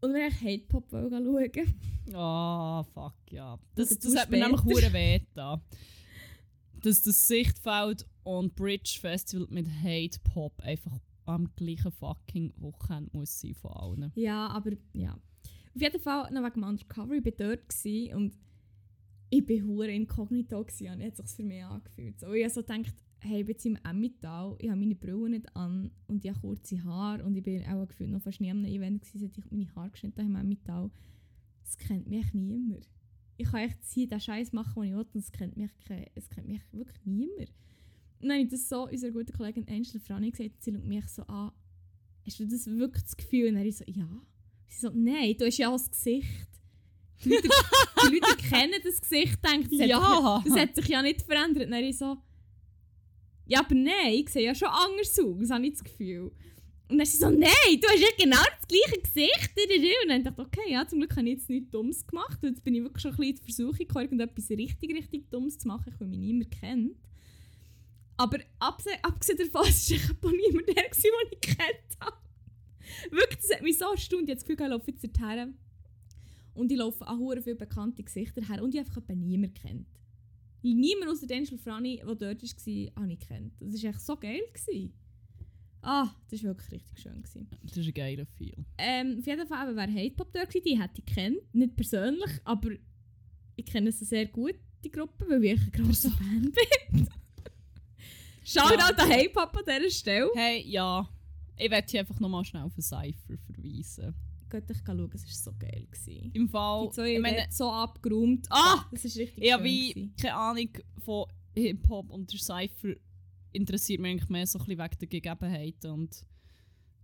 Und wir wollten Hate-Pop schauen. Ah, fuck, ja. Das, das hat mir nämlich hure weh da. Dass das Sichtfeld und Bridge Festival mit Hate Pop einfach am gleichen fucking Wochenende muss sein von allen. Ja, aber ja. Auf jeden Fall, noch wegen dem Undercover, ich war dort und ich war hure inkognito es hat sich für mich angefühlt. So, ich habe so hey, ich bin jetzt im Emmental, ich habe meine Brille nicht an und ich habe kurze Haare und ich bin auch gefühlt noch fast nie an einem Event gewesen, seit ich meine Haare geschnitten habe im Emmental. Es kennt mich niemand. Ich kann echt hier den Scheiß machen, den ich will, und es kennt mich, es kennt mich wirklich niemand. Dann habe ich das so unserer guten Kollegin Angela Frani gesagt, sie schaut mich so an, hast du das wirklich das Gefühl? Und ich so, ja. Sie so, nein, du hast ja auch das Gesicht. Die Leute, die Leute kennen das Gesicht, denken, das, Ja. hat sich, das hat sich ja nicht verändert. Und dann so, ja, aber nein, ich sehe ja schon anders aus, habe ich das Gefühl. Und dann ist sie so, nein, du hast ja genau das gleiche Gesicht. Und dann dachte ich, okay, ja, zum Glück habe ich jetzt nichts Dummes gemacht. Und jetzt bin ich wirklich schon ein bisschen in Versuchung, irgendetwas richtig, richtig Dummes zu machen, weil mich niemand kennt. Aber abse- abgesehen davon, es war echt niemand der, gewesen, den ich kennt habe. Wirklich, das hat mich so erstaunt. Ich habe das Gefühl, ich laufe jetzt dorthin und ich laufe an hure viele bekannte Gesichter her und ich einfach etwa niemand kennt. Niemand außer Angel Frani, der dort war, habe ich kennt. Das war echt so geil. Gewesen. Ah, das war wirklich richtig schön. Gewesen. Das ist ein geiler Feel. Ähm, auf jeden Fall wäre Hatepop dort gewesen, die hätte ich kennt. Nicht persönlich, aber ich kenne sie sehr gut, die Gruppe, weil ich ein grosser Fan bin. Shoutout Ja. an Hatepop an dieser Stelle. Hey, ja. Ich werde hier einfach nochmal schnell auf einen Cypher verweisen. Geht euch schauen, es war so geil. Gewesen. Im Fall, Die zwei ich meine, so abgeräumt. Ah, das ist richtig ich habe schön. wie gewesen. keine Ahnung von Hip-Hop und der Cypher interessiert mich eigentlich mehr so ein bisschen wegen der Gegebenheiten und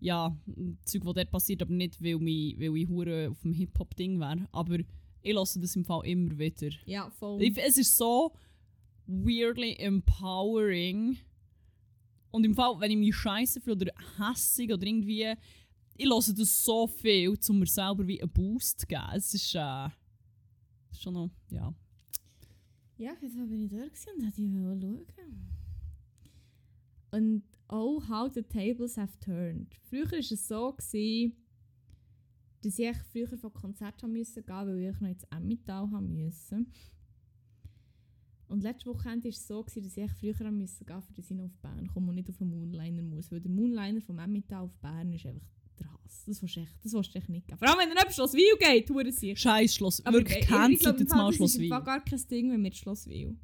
ja, Zeug, was dort passiert, aber nicht, weil, mich, weil ich hure auf dem Hip-Hop-Ding wäre. Aber ich lasse das im Fall immer wieder. Ja, voll. Ich, es ist so weirdly empowering. Und im Fall, wenn ich mich scheiße fühle oder hässig oder irgendwie, ich lasse das so viel, um mir selber wie einen Boost zu geben. Es ist äh, schon noch, ja. Ja, jetzt bin ich gewesen und wollte ich schauen. Und oh, how the tables have turned. Früher war es so, gewesen, dass ich früher von müssen gehen weil ich noch ins Emmental müssen. Und letzte Woche war es so, gewesen, dass ich früher müssen gehen für dass ich noch auf Bern komme und nicht auf den Moonliner muss. Weil der Moonliner vom Emmental auf Bern ist einfach der Hass. Das willst du echt, das willst du echt nicht geben. Vor allem, wenn er nicht Schloss Wil geht, hure sich. Scheiß Schloss. Aber Wirklich cancelt im jetzt Fall, mal das Schloss ist im Wien. Fall gar kein Ding, wenn wir Schloss Wil.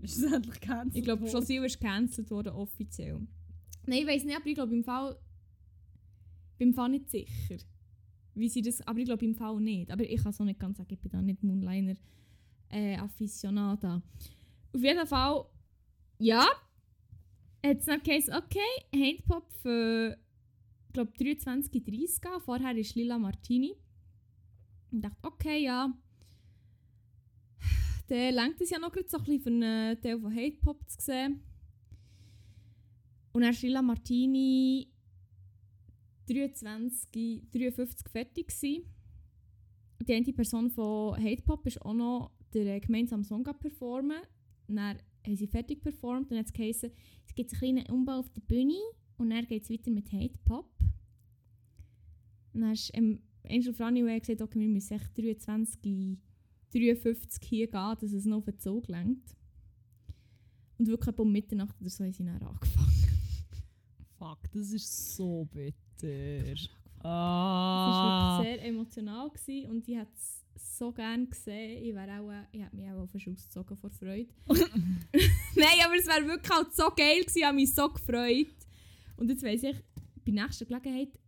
Ist es endlich cancelt Ich glaube? Schloss Wil ist gecancelt worden, offiziell. Nein, ich weiß nicht, aber ich glaube im Fall. Bin im Fall nicht sicher. Wie sie das. Aber ich glaube im Fall nicht. Aber ich kann es auch nicht ganz sagen, ich bin da nicht Moonliner äh, Aficionada. Auf jeden Fall, ja. Hat es dann geheißen, okay, Handpop für, glaube, 23, 30 gehen. Vorher ist Lila Martini. Und dachte, okay, ja. Dann lenkt es ja noch gerade so ein bisschen für einen Teil von Hate Pop zu sehen. Und dann war Lila Martini 23, 53 fertig. Gewesen. Die eine Person von Hate Pop ist auch noch der gemeinsame Song performen. Dann haben sie fertig performt und hat es geheißen, es gibt einen kleinen Umbau auf der Bühne und dann geht es weiter mit Hate Pop. Und dann ist ähm, Angel Franny hat gesagt, okay, wir müssen echt 23, 53 hier gehen, dass es noch auf den Zug lenkt. Und wirklich um Mitternacht oder so haben sie dann angefangen. Fuck, das ist so bitter. Es Ah. war wirklich sehr emotional gewesen und ich hätte es so gerne gesehen. Ich, wäre auch, äh, ich hätte mich auch auf den Schuss gezogen vor Freude. Nein, aber es wäre wirklich halt so geil gewesen, ich habe mich so gefreut. Und jetzt weiss ich, bei der nächsten Gelegenheit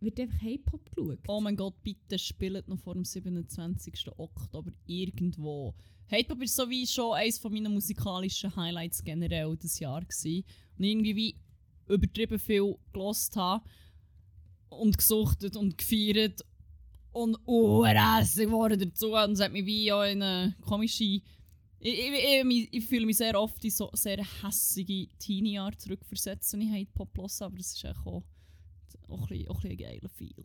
wird einfach Hip-Hop geschaut. Oh mein Gott, bitte spielt noch vor dem 27. Oktober irgendwo. Hate ist so wie schon eines von meinen musikalischen Highlights generell dieses Jahr gewesen. Und irgendwie wie übertrieben viel gelost habe und gesuchtet und gefeiert und urhässig geworden dazu. Und es hat mich wie auch in eine komische... Ich, ich, ich, ich fühle mich sehr oft in so sehr hässige Teenie-Jahre zurückversetzt, wenn ich Hate-Pop höre, aber es ist auch, auch, auch, ein auch ein geiler Feel.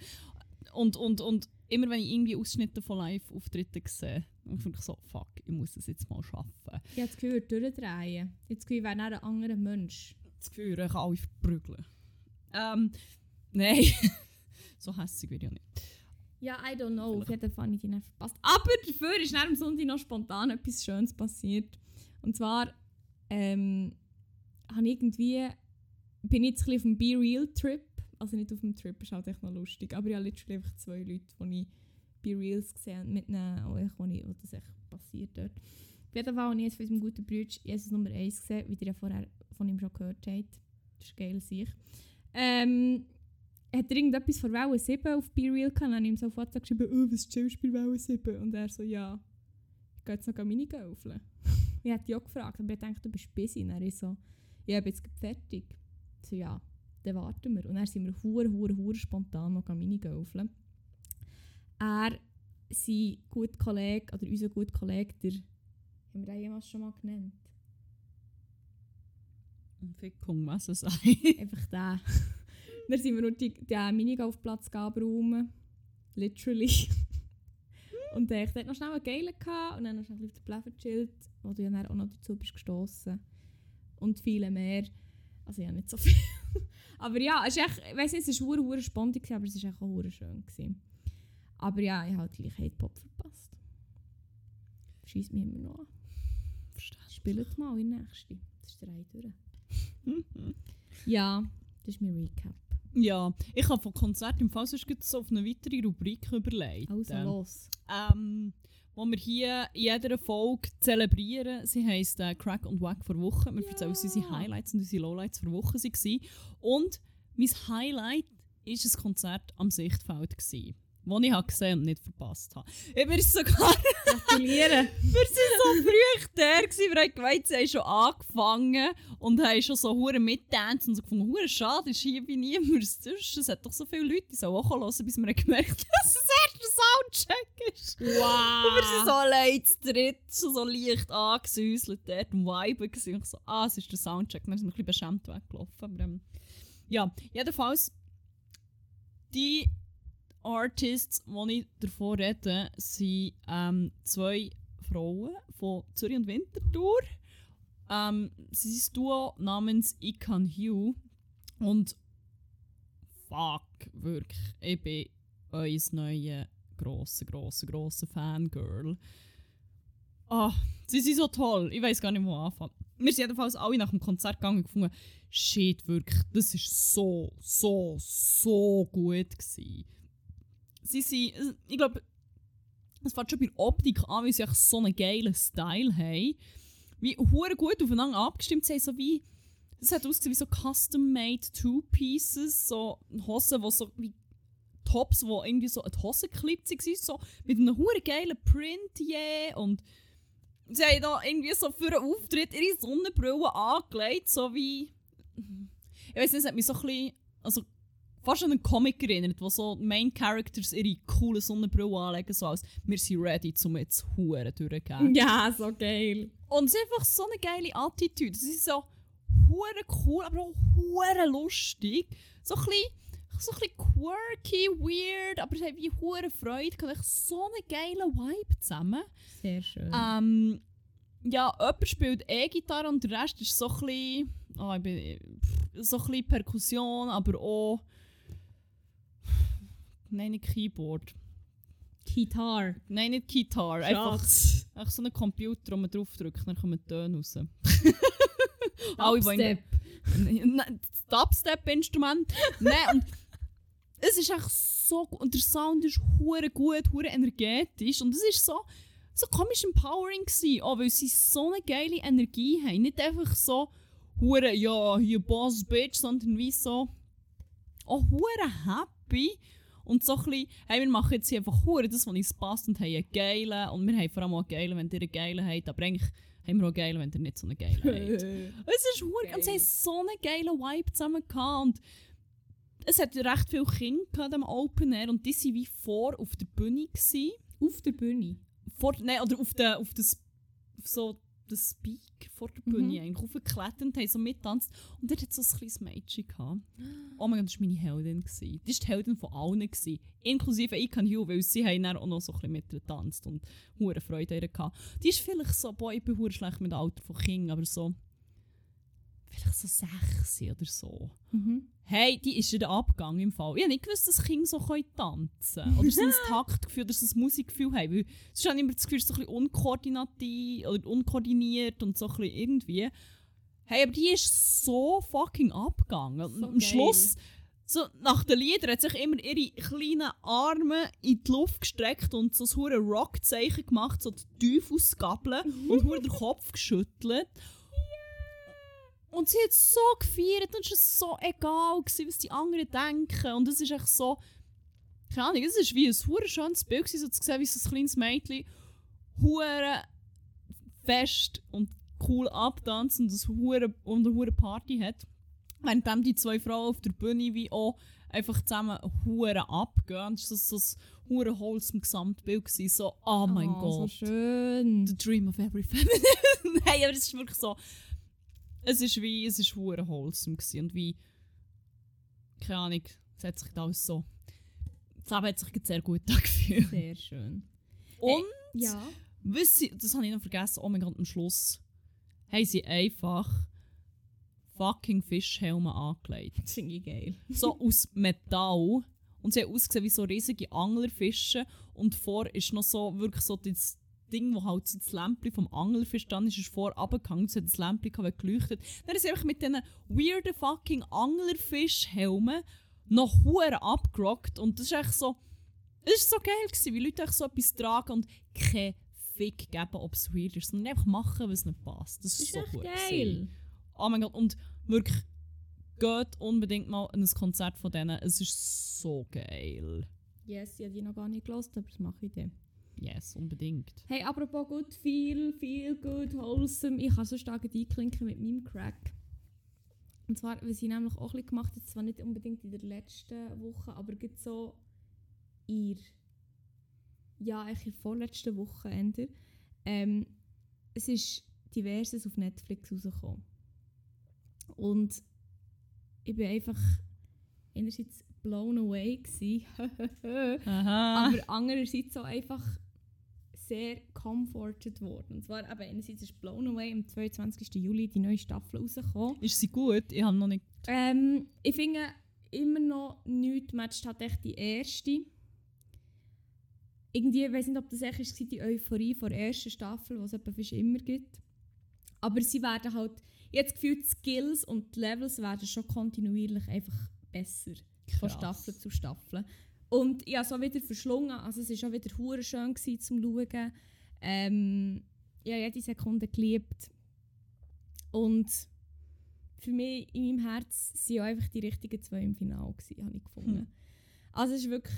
und, und, und immer wenn ich irgendwie Ausschnitte von Live-Auftritten sehe, dann finde ich so, fuck, ich muss es jetzt mal schaffen. Ich habe das Gefühl, ich würde durchdrehen. Ich habe das Gefühl, ich wäre ein anderer Mensch. Das Gefühl, ich kann alle verprügeln. Ähm, nein. so hässlich würde ich auch nicht. Ja, I don't know. Auf jeden Fall habe ich nicht verpasst. Aber dafür ist dem Sonntag noch spontan etwas Schönes passiert. Und zwar ähm, habe ich irgendwie, bin ich jetzt ein bisschen auf dem Be Real Trip. Also nicht auf dem Trip, ist halt echt noch lustig. Aber ich habe literally einfach zwei Leute, die ich Be Reals gesehen mit ihnen, auch ich, wo, ich, wo das echt passiert dort. Auf jeden Fall habe ich jetzt von unserem guten Bruder Jesus Nummer 1 gesehen, wie ihr ja vorher von ihm schon gehört habt. Das ist geil, sich. Ähm, hat er irgendetwas von Welle 7 auf Be Real gehabt? Dann habe ich ihm so auf WhatsApp geschrieben, oh, was ist Chillspiel Welle 7? Und er so, ja, ich gehe jetzt noch Mini gaufeln. ich hätte ihn auch gefragt, aber ich dachte, du bist busy. Und er ist so, ja, ich bin jetzt fertig. Ich so, ja, dann warten wir. Und dann sind wir hure, hure, hure spontan noch Mini gaufeln. Er, sein guter Kollege, oder unser guter Kollege, der, haben wir den jemals schon mal genannt? Fickung, was es. Einfach der. Dann sind wir nur die, den Minigolfplatz abräumen. Literally. und äh, ich hatte noch schnell einen geilen gehabt, und dann noch schnell auf den Blätter gechillt, wo du ja dann auch noch dazu bist gestossen. Und viele mehr. Also ja, nicht so viel. aber ja, es ist echt, ich weiss nicht, es war hure spannend, aber es war auch hure schön. Gewesen. Aber ja, ich habe halt gleich Hate-Pop verpasst. Schießt mich immer noch an. Spielt mal in der nächsten. Das ist der durch. ja, das ist mein Recap. Ja, ich habe von Konzert im Fall sonst so auf eine weitere Rubrik überlegt. Also los. Ähm, wo wir hier in jeder Folge zelebrieren. Sie heisst äh, Crack und Wack vor Woche. Wir Ja. erzählen uns unsere Highlights und unsere Lowlights vor Woche waren. Und mein Highlight war ein Konzert am Sichtfeld. Gewesen, das ich habe gesehen und nicht verpasst habe. Ich bin sogar Gratuliere. wir waren so früh da, gewesen, wir haben gemeint, sie haben schon angefangen und haben schon so hure mittanzt und so gefunden, hure schade, ist hier bei niemand sonst. Es hat doch so viele Leute, die sollen auch hören, bis wir haben gemerkt dass es erst ein Soundcheck ist. Und wir sind Wow. so allein zu dritt, schon so leicht angesäuselt dort im Vibe gewesen. Und ich so, ah, es ist der Soundcheck. Dann sind wir ein bisschen beschämt weggelaufen. Aber, ähm, ja, jedenfalls, die Artists, die ich davon rede, sind ähm, zwei Frauen von Zürich und Winterthur. Ähm, sie sind ein Duo namens Ikan Hugh. Und fuck, wirklich, ich bin euer neue grosse, grosse, grosse Fangirl. Ah, sie sind so toll. Ich weiß gar nicht, wo anfangen. Wir sind jedenfalls alle nach dem Konzert gegangen und gefunden, shit, wirklich, das ist so, so, so gut gewesen. Sie sind, ich glaube, es fängt schon bei der Optik an, weil sie echt so einen geilen Style haben. Wie hure gut aufeinander abgestimmt sind, so wie, es hat ausgesehen wie so custom-made Two-Pieces, so Hosen, die so wie Tops, die irgendwie so an die waren, so mit einem hure geilen Print, yeah, und sie haben da irgendwie so für einen Auftritt ihre Sonnenbrille angelegt, so wie, ich weiß nicht, es hat mich so ein bisschen, also fast an einen Comic erinnert, wo so Main Characters ihre coole Sonnenbrille anlegen, so als wir sind ready, um jetzt Huren durchzugehen. Ja, so geil. Und es ist einfach so eine geile Attitüde. Sie ist so hure cool, aber auch hure lustig. So ein bisschen, so ein bisschen quirky, weird, aber sie haben wie hure Freude. Echt so einen geilen Vibe zusammen. Sehr schön. Ähm, ja, jemand spielt E-Gitarre und der Rest ist so ein bisschen, oh, ich bin, so ein bisschen Perkussion, aber auch, nein, nicht Keyboard. Gitar. Nein, nicht Gitarre. Einfach, Schatz. einfach so ein Computer, wo man draufdrückt, dann kommen Töne raus. Dubstep. Dubstep-Instrument. Nein, und es ist echt so gut. Und der Sound ist hure gut, hure energetisch. Und es ist so, so komisch empowering gewesen, auch weil sie so eine geile Energie haben. Nicht einfach so, hure ja, hier Boss Bitch, sondern wie so, auch hure happy. Und so ein bisschen, hey, wir machen jetzt hier einfach hure das, was uns passt und haben einen geilen. Und wir haben vor allem auch geilen, wenn ihr einen geilen habt. Aber eigentlich haben wir auch geilen, wenn ihr nicht so einen geilen habt. Es ist hure und sie haben so einen geilen Vibe zusammen gehabt. Und es hat recht viele Kinder am Open Air und die waren wie vor auf der Bühne. Gewesen. Auf der Bühne. Vor, nein, oder auf, der, auf das auf so das Speak vor der Bühne Mhm. eigentlich und haben so mittanzt. Und dort hat so ein kleines Mädchen gehabt. Oh mein Gott, das war meine Heldin. Gewesen. Das war die Heldin von allen. Gewesen. Inklusive Icon Hugh, weil sie haben dann auch noch so ein bisschen mit ihr getanzt und hure Freude an gehabt. Die ist vielleicht so, boah, ich bin schlecht mit dem Alter von Kind, aber so vielleicht so sechs oder so. Mhm. Hey, die ist den Abgang im Fall. Ich habe nicht gewusst, dass Kinder so können tanzen können. Oder so ein Taktgefühl oder so ein Musikgefühl haben. Weil sonst habe ich immer das Gefühl, es ist so ein bisschen unkoordinativ oder unkoordiniert und so ein bisschen irgendwie. Hey, aber die ist so fucking abgegangen. So am geil. Schluss, so nach den Liedern, hat sich immer ihre kleinen Arme in die Luft gestreckt und so ein Rockzeichen gemacht, so die Teufelsgabeln und den Kopf geschüttelt. Und sie hat so gefeiert und es war so egal, gewesen, was die anderen denken. Und es ist echt so. Keine Ahnung, es ist wie ein hure schönes Bild, gewesen, so zu sehen, wie so ein kleines Mädchen hure fest und cool abtanzt und, das hure, und eine hure Party hat. Währenddem die zwei Frauen auf der Bühne wie auch einfach zusammen hure abgehen. Und es war so, so ein hure wholesome Gesamtbild. Gewesen. So, oh mein Ah, Gott. So schön. The dream of every feminine. Nein, aber es ist wirklich so. Es ist wie, es ist hure wholesome gewesen und wie, keine Ahnung, es hat sich da alles so, das Leben hat sich jetzt sehr gut angefühlt. Sehr schön. Und, Ja. was sie, das habe ich noch vergessen, oh mein Gott, am Schluss haben sie einfach fucking Fischhelme angelegt. Das finde ich geil. so aus Metall. Und sie haben ausgesehen wie so riesige Anglerfische. Und vor ist noch so wirklich so das Ding, wo halt so das Lämpchen vom dann ist, ist vor runtergegangen. Es hat das Lämpchen geleuchtet. Dann ist einfach mit diesen weirden fucking Anglerfischhelmen noch hure abgerockt. Und das ist echt so. Es war so geil, gewesen, wie Leute echt so etwas tragen und kein Fick geben, ob es weird ist, sondern einfach machen, was nicht passt. Das Das ist, ist so gut. geil. gewesen. Oh mein Gott, und wirklich, geht unbedingt mal an ein Konzert von denen. Es ist so geil. Yes, ich habe die noch gar nicht gelost, aber das mache ich dann. Yes, unbedingt. Hey, apropos gut, viel, viel gut, wholesome. Ich kann so stark einklinken mit meinem Crack. Und zwar, was ich nämlich auch ein bisschen gemacht habe, zwar nicht unbedingt in der letzten Woche, aber gibt so der- ja, eigentlich in der vorletzten Woche änder. Ähm, es ist diverses auf Netflix rausgekommen. Und ich bin einfach einerseits blown away gewesen. Aber andererseits auch einfach sehr comforted worden. Und zwar eben einerseits ist Blown Away am 22. Juli die neue Staffel rausgekommen. ist sie gut? Ich habe noch nicht. Ähm, ich finde immer noch nichts matcht halt echt die erste. Irgendwie, ich weiß nicht, ob das echt ist, die Euphorie vor der ersten Staffel, die es immer gibt. Aber sie werden halt, jetzt gefühlt die Skills und die Levels werden schon kontinuierlich einfach besser von Krass. Staffel zu Staffel. Und ich habe es auch wieder verschlungen, also es war auch wieder hure schön gewesen, zum Schauen. Ähm, ich habe jede Sekunde geliebt. Und für mich, in meinem Herz, sind auch einfach die richtigen zwei im Finale gewesen, habe ich gefunden. Hm. Also es ist wirklich,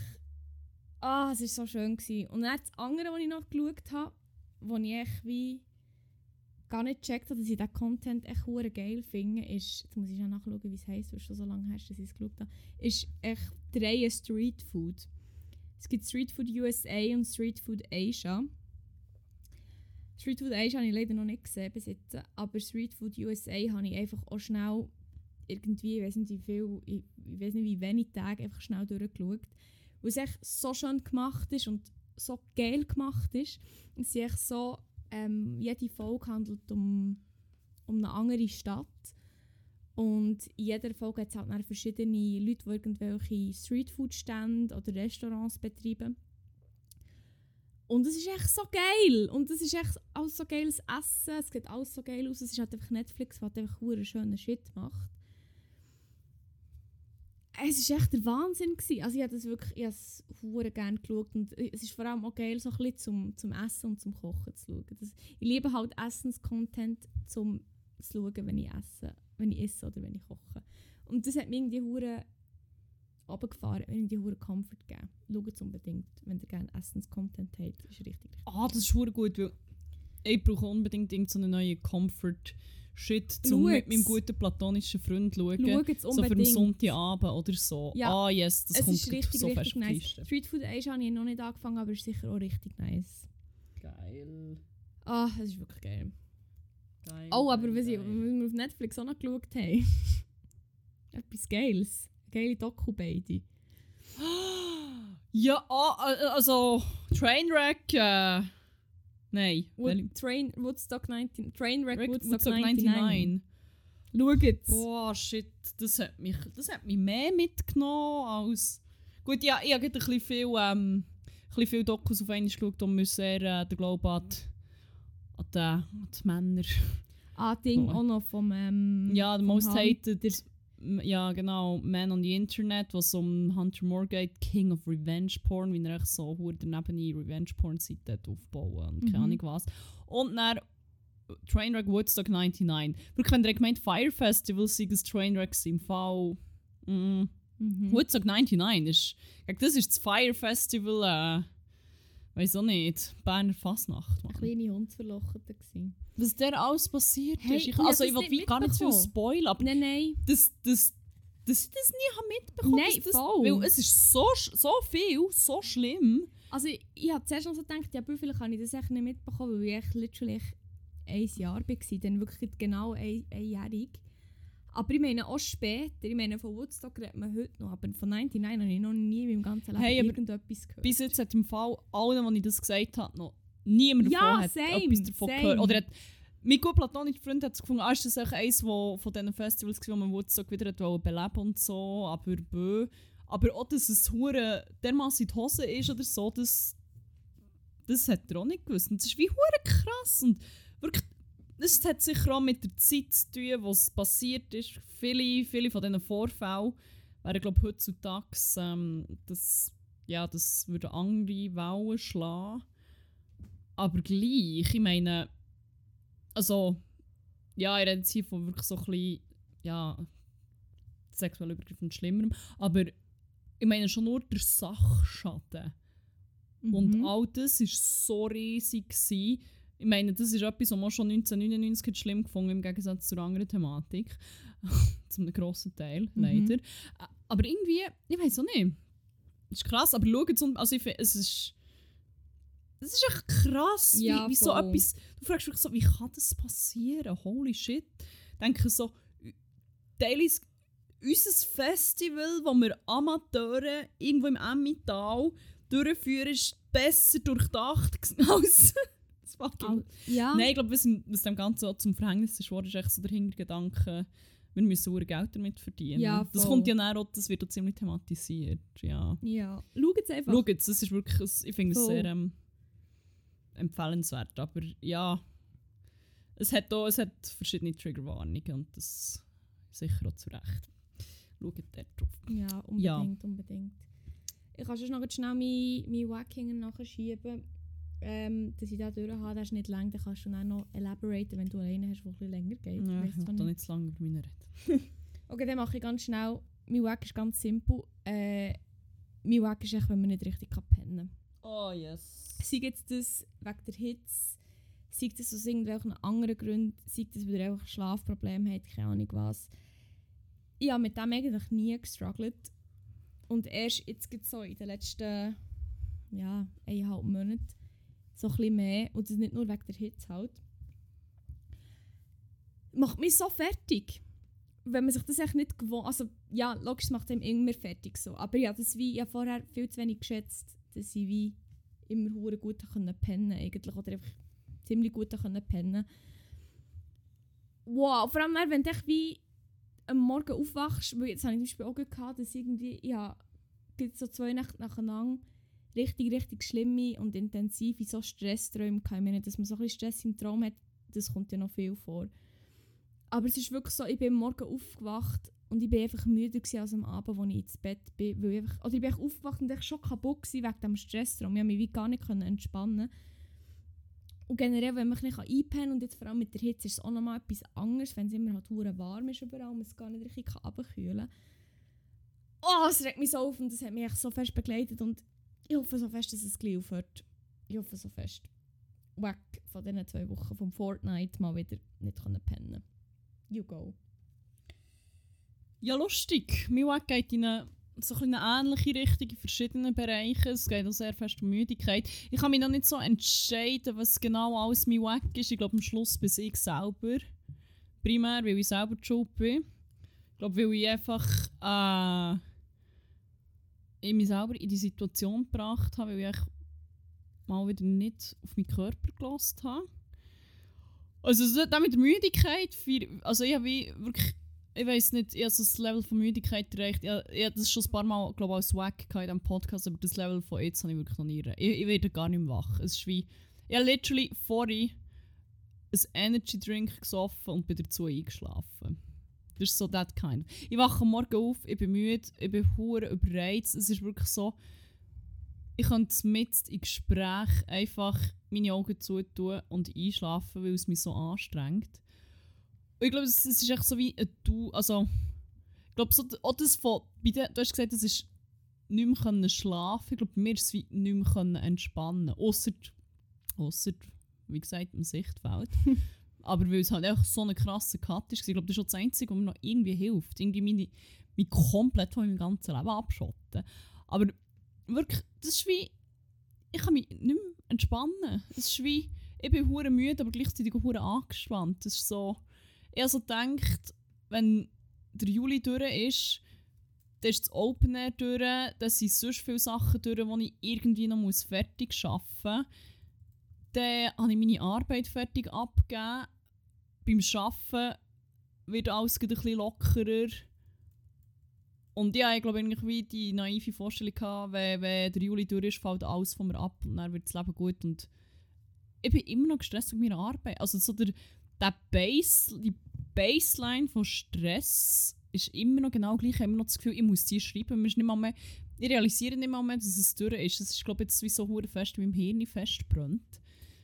ah, es ist so schön gewesen. Und dann das andere, was ich noch geschaut habe, wo ich echt wie gar nicht gecheckt habe, dass ich diesen Content echt hure geil finde, ist, jetzt muss ich auch nachschauen, wie es heisst, weil es schon so lange her dass ich es geschaut habe, ist echt die Reihe Street Food. Es gibt Street Food USA und Street Food Asia. Street Food Asia habe ich leider noch nicht gesehen bis jetzt, aber Street Food USA habe ich einfach auch schnell irgendwie, ich weiß nicht wie viel, ich, ich weiß nicht wie wenig Tage einfach schnell durchgeschaut. Weil es echt so schön gemacht ist und so geil gemacht ist. Es ist echt so, ähm, jede Folge handelt um, um eine andere Stadt. Und in jeder Folge hat es halt verschiedene Leute, die irgendwelche Streetfood-Stände oder Restaurants betreiben. Und es ist echt so geil. Und es ist echt alles so geiles Essen. Es sieht alles so geil aus. Es ist halt einfach Netflix, was einfach einen schönen Shit macht. Es war echt der Wahnsinn. Gewesen. Also ich habe das wirklich ich hure gerne geschaut und es ist vor allem auch geil, so ein bisschen zum, zum Essen und zum Kochen zu schauen. Das, ich liebe halt Essenscontent zum zu schauen, wenn ich esse, wenn ich esse oder wenn ich koche. Und das hat mir irgendwie hure runtergefahren, ich die hure Comfort geben. Schaut unbedingt, wenn ihr gerne Essenscontent habt. Ist richtig, richtig. Ah, das ist schon gut, weil ich brauche unbedingt irgend so neuen Comfort-Shit, um mit meinem guten platonischen Freund zu schauen. So für einen. Sonntagabend oder so. Ja. Ah, yes, das es kommt ist richtig, so fest richtig die nice. Street Food Asia habe ich noch nicht angefangen, aber ist sicher auch richtig nice. Geil. Ah, es ist wirklich geil. geil Oh, aber geil, was, ich, was wir auf Netflix auch noch geschaut haben. Etwas Geiles. Geile Doku beide. Ja, ah, äh, also Trainwreck, äh, nein. Wood, Train, Woodstock 19, Trainwreck Woodstock, Woodstock 99. 99. Schaut's. Boah, shit, das hat mich, das hat mich mehr mitgenommen als... Gut, ja, ich habe ein bisschen viel, ähm, ein bisschen viel Dokus auf einmal geschaut und muss sehr äh, den Glauben an die, an die, an die Männer... Ah, Ding Oh. auch noch vom. Ähm, Ja, vom most hated... Ja, genau, Man on the Internet, was um Hunter Moore geht, King of Revenge Porn, wie er echt so hure daneben eine Revenge Porn Seite hat aufbauen und keine Mhm. Ahnung was. Und dann Trainwreck Woodstock 99. Wirklich, wenn ihr gemeint Fire Festival sei das Trainwreck im Fall... Mm, Mhm. Woodstock 99 ist... Das ist das Fire Festival, äh... Weiß auch nicht. Berner Fasnacht, Ein Mann. kleine Hundsverlochete gewesen. Was der alles passiert Hey, ist. Ich, also ich will gar nicht zu viel spoilern, aber Nein, nein. das, das, dass ich das nie habe mitbekommen Nein, dass das, voll. Weil es ist so, so viel, so schlimm. Also ich, ich habe zuerst noch so gedacht, ja, vielleicht habe ich das echt nicht mitbekommen, weil ich literally ein Jahr war, dann wirklich genau ein, einjährig. Aber ich meine auch später, ich meine von Woodstock redet man heute noch, aber von 99 habe ich noch nie in meinem ganzen Leben Hey, irgendetwas gehört. Bis jetzt hat im Fall allen, die ich das gesagt habe, noch niemand Ja, davon hat same, etwas davon same. gehört. Oder hat, mein gut platonischer Freund hat gefunden, ah, ist das echt eines wo, von diesen Festivals, wo man Woodstock wieder hat beleben und so, aber bö. Aber auch, dass es hure dermassen in die Hose ist oder so, das, das hat er auch nicht gewusst. Und das ist wie hure krass. Und wirklich, es hat sicher auch mit der Zeit zu tun, was passiert ist. Viele, viele von diesen Vorfällen wären, glaube ich, heutzutage, ähm, das, ja, das würde andere Wellen schlagen. Aber gleich, ich meine, also, ja, ich rede jetzt hier von wirklich so ein bisschen, ja, sexuell übergreifend schlimmerem, aber ich meine schon nur der Sachschaden. Und Mhm. all das war so riesig. Gewesen. Ich meine, das ist etwas, was man schon 1999 hat schlimm gefunden im Gegensatz zur anderen Thematik. Zum grossen Teil, Mhm. leider. Ä- Aber irgendwie, ich weiß auch nicht. Das ist krass, aber schaut es, und- also ich finde, es ist. Es ist echt krass, Ja, wie, wie so etwas. Du fragst dich so, wie kann das passieren? Holy shit. Ich denke so, teilweise unser Festival, wo wir Amateure irgendwo im Emmental durchführen, ist besser durchdacht als Al- ja. Nein, ich glaube, was, was dem Ganzen auch zum Verhängnis ist, geworden, ist echt so der Hintergedanke, wir müssen sauer Geld damit verdienen. Ja, das kommt ja dann auch, das wird auch ziemlich thematisiert. Ja. Ja. Schaut es einfach. Schaut, das ist wirklich, ich finde es sehr ähm, empfehlenswert, aber ja, es hat, auch, es hat verschiedene Triggerwarnungen und das sicher auch zu Recht. Schaut dort drauf. Ja, unbedingt, unbedingt. Ich kann schon noch schnell meinen mein Wackinger nachschieben, ähm, dass ich da durch habe. Der ist nicht lang, dann kannst du dann auch noch elaboraten, wenn du alleine hast, wo ein länger geht. Ja, ich will da nicht. zu lange über meine reden. Okay, dann mache ich ganz schnell. Mein Wack ist ganz simpel. Äh, mein Wack ist echt, wenn man nicht richtig kann pennen kann. Oh yes. Sei jetzt das wegen der Hitze, sei das aus irgendwelchen anderen Gründen, sei das, weil ihr einfach Schlafprobleme habt, keine Ahnung was. Ich habe mit dem eigentlich nie gestruggelt. Und erst jetzt so in den letzten ja, eineinhalb Monaten so ein mehr. Und das nicht nur wegen der Hitze halt. Macht mich so fertig. Wenn man sich das echt nicht gewohnt... Also ja, logisch, macht einem immer fertig so. Aber habe das wie, ich habe vorher viel zu wenig geschätzt, dass ich wie immer hure gut können pennen eigentlich oder einfach ziemlich gut können pennen. Wow, vor allem wenn du wie am Morgen aufwachst, weil jetzt habe ich zum Beispiel auch gehabt, dass irgendwie ja so zwei Nächte nacheinander richtig richtig schlimme und intensive so Stressträume gehabt. Ich meine, dass man so ein bisschen Stress im Traum hat, das kommt ja noch viel vor. Aber es ist wirklich so, ich bin am Morgen aufgewacht Und ich war einfach müde gewesen als am Abend, als ich ins Bett bin. Weil ich einfach, oder ich bin aufgewacht und ich schon kaputt wegen dem Stress drum. Ich konnte mich wie gar nicht entspannen. Und generell, wenn man nicht einpennen kann und jetzt vor allem mit der Hitze ist es auch nochmal etwas anderes, wenn es immer halt warm ist überall und man es gar nicht richtig abkühlen kann. Oh, es regt mich so auf und das hat mich echt so fest begleitet und ich hoffe so fest, dass es gleich aufhört. Ich hoffe so fest. Weg von diesen zwei Wochen vom Fortnite mal wieder nicht können pennen. You go. Ja, lustig. Mein Weg geht in eine, so eine ähnliche Richtung in verschiedenen Bereichen. Es geht auch sehr fest um Müdigkeit. Ich kann mich noch nicht so entscheiden, was genau alles mein Weg ist. Ich glaube, am Schluss bin ich selber. Primär, weil ich selber Schuld bin. Ich glaube, weil ich einfach äh, ich mich selber in die Situation gebracht habe, weil ich mal wieder nicht auf meinen Körper gelassen habe. Also so, dann mit der Müdigkeit, also ich habe wirklich, ich weiß nicht, ich habe das Level von Müdigkeit erreicht, ich, ich habe das schon ein paar Mal, glaube ich, als Wack in diesem Podcast, aber das Level von jetzt habe ich wirklich noch nie erreicht. Ich, ich werde gar nicht mehr wach. Es ist wie, ich habe literally vorhin ein Energy Drink gesoffen und bin dazu eingeschlafen. Das ist so that kind. Ich wache Morgen auf, ich bin müde, ich bin hure überreizt. Es ist wirklich so, ich könnte mit im Gespräch einfach meine Augen zutun und einschlafen, weil es mich so anstrengt. Und ich glaube, es, ist echt so wie ein Du, also ich glaube, so, auch das von, dir, du hast gesagt, es ist nicht mehr können schlafen. Ich glaube, mir ist es wie nicht mehr können entspannen. Ausser, ausser, wie gesagt, im Sichtfeld. Aber weil es halt einfach so eine krasse Cut ist, ich glaube, das ist schon das Einzige, was mir noch irgendwie hilft. Irgendwie meine, mich komplett von meinem ganzen Leben abschotten. Aber wirklich, das ist wie, ich kann mich nicht mehr entspannen. Es ist wie, ich bin hure müde, aber gleichzeitig hure angespannt. Das ist so, ich habe so wenn der Juli durch ist, dann ist das Open Air durch, dann sind sonst viele Sachen durch, die ich irgendwie noch fertig schaffen muss. Dann habe ich meine Arbeit fertig abgegeben. Beim Arbeiten wird alles ein bisschen lockerer. Und ja, ich glaube eigentlich wie die naive Vorstellung gehabt, wenn, wenn der Juli durch ist, fällt alles von mir ab und dann wird das Leben gut. Und ich bin immer noch gestresst mit meiner Arbeit. Also so der, der Base, die Baseline von Stress ist immer noch genau gleich. Ich habe immer noch das Gefühl, ich muss die schreiben. Nicht mal mehr, ich realisiere nicht mal mehr, dass es durch ist. Das ist, glaube ich, jetzt wie so hure fest wie im Hirn festbrennt.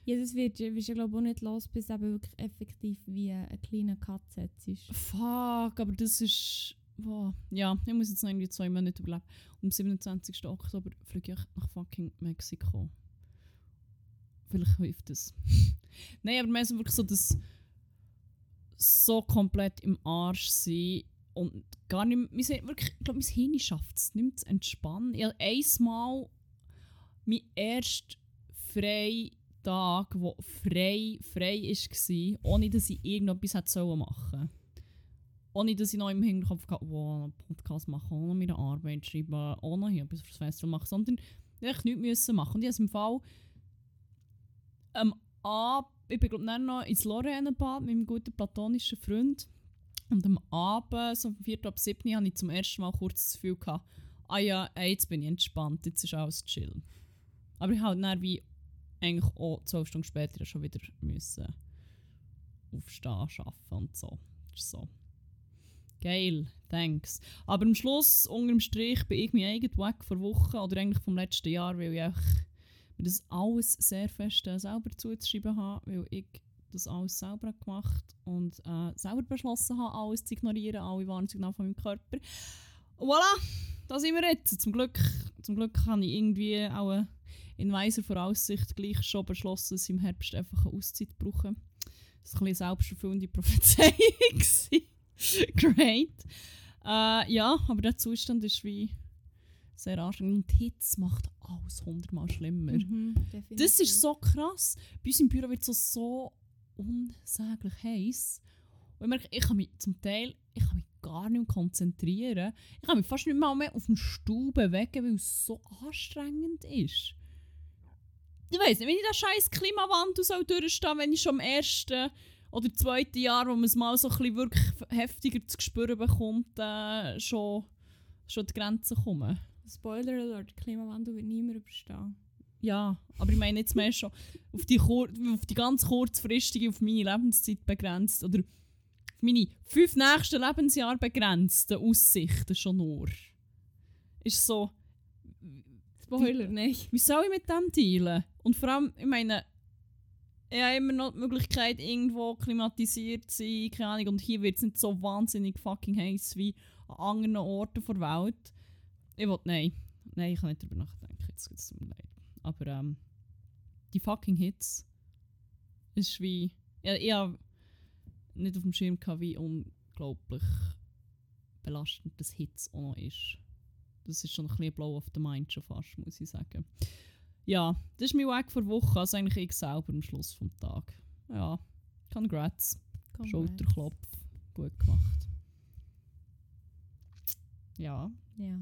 Ja, das wird, wirst du glaube auch nicht los, bis du wirklich effektiv wie ein kleiner Katze setzt. Fuck, aber das ist... Wow. Ja, ich muss jetzt noch irgendwie zwei Monate überleben. Am 27. Oktober fliege ich nach fucking Mexiko. Vielleicht hilft das. Nein, aber sind wirklich so das so komplett im Arsch sein und gar nicht sind wirklich, ich glaube, mein Hirn schafft es nicht mehr zu entspannen. Ich habe einmal mein erster freie Tag, der frei, frei war, ohne dass ich irgendetwas hätte machen sollen. Ohne dass ich noch im Hinterkopf hatte, wow, einen Podcast machen, noch meine Arbeit schreiben, noch hier etwas fürs Festival machen, sondern ich nichts müssen machen. Und ich habe im Fall am Abend, ich bin glaube ich noch ins Lorraine-Bad mit meinem guten platonischen Freund. Und am Abend, so um 4 ab 7 hatte ich zum ersten Mal kurz das Gefühl, gehabt, ah ja, jetzt bin ich entspannt, jetzt ist alles chill. Aber ich habe dann wie eigentlich auch 12 Stunden später schon wieder müssen aufstehen, arbeiten und so. So. Geil, thanks. Aber am Schluss, unter dem Strich, bin ich mein eigenes Weg vor Wochen oder eigentlich vom letzten Jahr, weil ich mir das alles sehr fest äh, selber zuzuschreiben habe, weil ich das alles selber gemacht und äh, selber beschlossen habe, alles zu ignorieren, alle Warnsignale von meinem Körper. Voilà, da sind wir jetzt. Zum Glück, zum Glück habe ich irgendwie auch in weiser Voraussicht gleich schon beschlossen, dass ich im Herbst einfach eine Auszeit brauche. Das war ein bisschen selbsterfüllende Prophezeiung. Great. Äh, ja, aber der Zustand ist wie sehr anstrengend. Und Hitze macht alles hundertmal schlimmer. Mhm, das ist so krass. Bei uns im Büro wird es so, so unsäglich heiß. Und ich merke, ich kann mich zum Teil ich kann mich gar nicht mehr konzentrieren. Ich kann mich fast nicht mal mehr auf dem Stuhl bewegen, weil es so anstrengend ist. Ich weiß nicht, wenn ich den scheiß Klimawandel soll durchstehen wenn ich schon im ersten oder zweiten Jahr, wo man es mal so ein bisschen wirklich heftiger zu spüren bekommt, äh, schon, schon die Grenzen kommen. Spoiler alert, Klimawandel wird niemand überstehen. Ja, aber ich meine jetzt mehr schon auf die, auf die ganz kurzfristige, auf meine Lebenszeit begrenzt. Oder meine fünf nächsten Lebensjahre begrenzten Aussichten schon nur. Ist so, Spoiler, nein. wie soll ich mit dem dealen? Und vor allem, ich meine, ich habe immer noch die Möglichkeit, irgendwo klimatisiert zu sein, keine Ahnung, und hier wird es nicht so wahnsinnig fucking heiß wie an anderen Orten der Welt. Ich will, nein, nein, ich kann nicht darüber nachdenken, jetzt tut es mir leid. Aber ähm, die fucking Hits ist wie, ja, ich habe nicht auf dem Schirm gehabt, wie unglaublich belastend das Hits auch noch ist. Das ist schon ein bisschen Blow of the Mind schon fast, muss ich sagen. Ja, das ist mein Weg vor Woche, also eigentlich ich selber am Schluss vom Tag. Ja, congrats. Schulterklopf. Gut gemacht. Ja, Ja.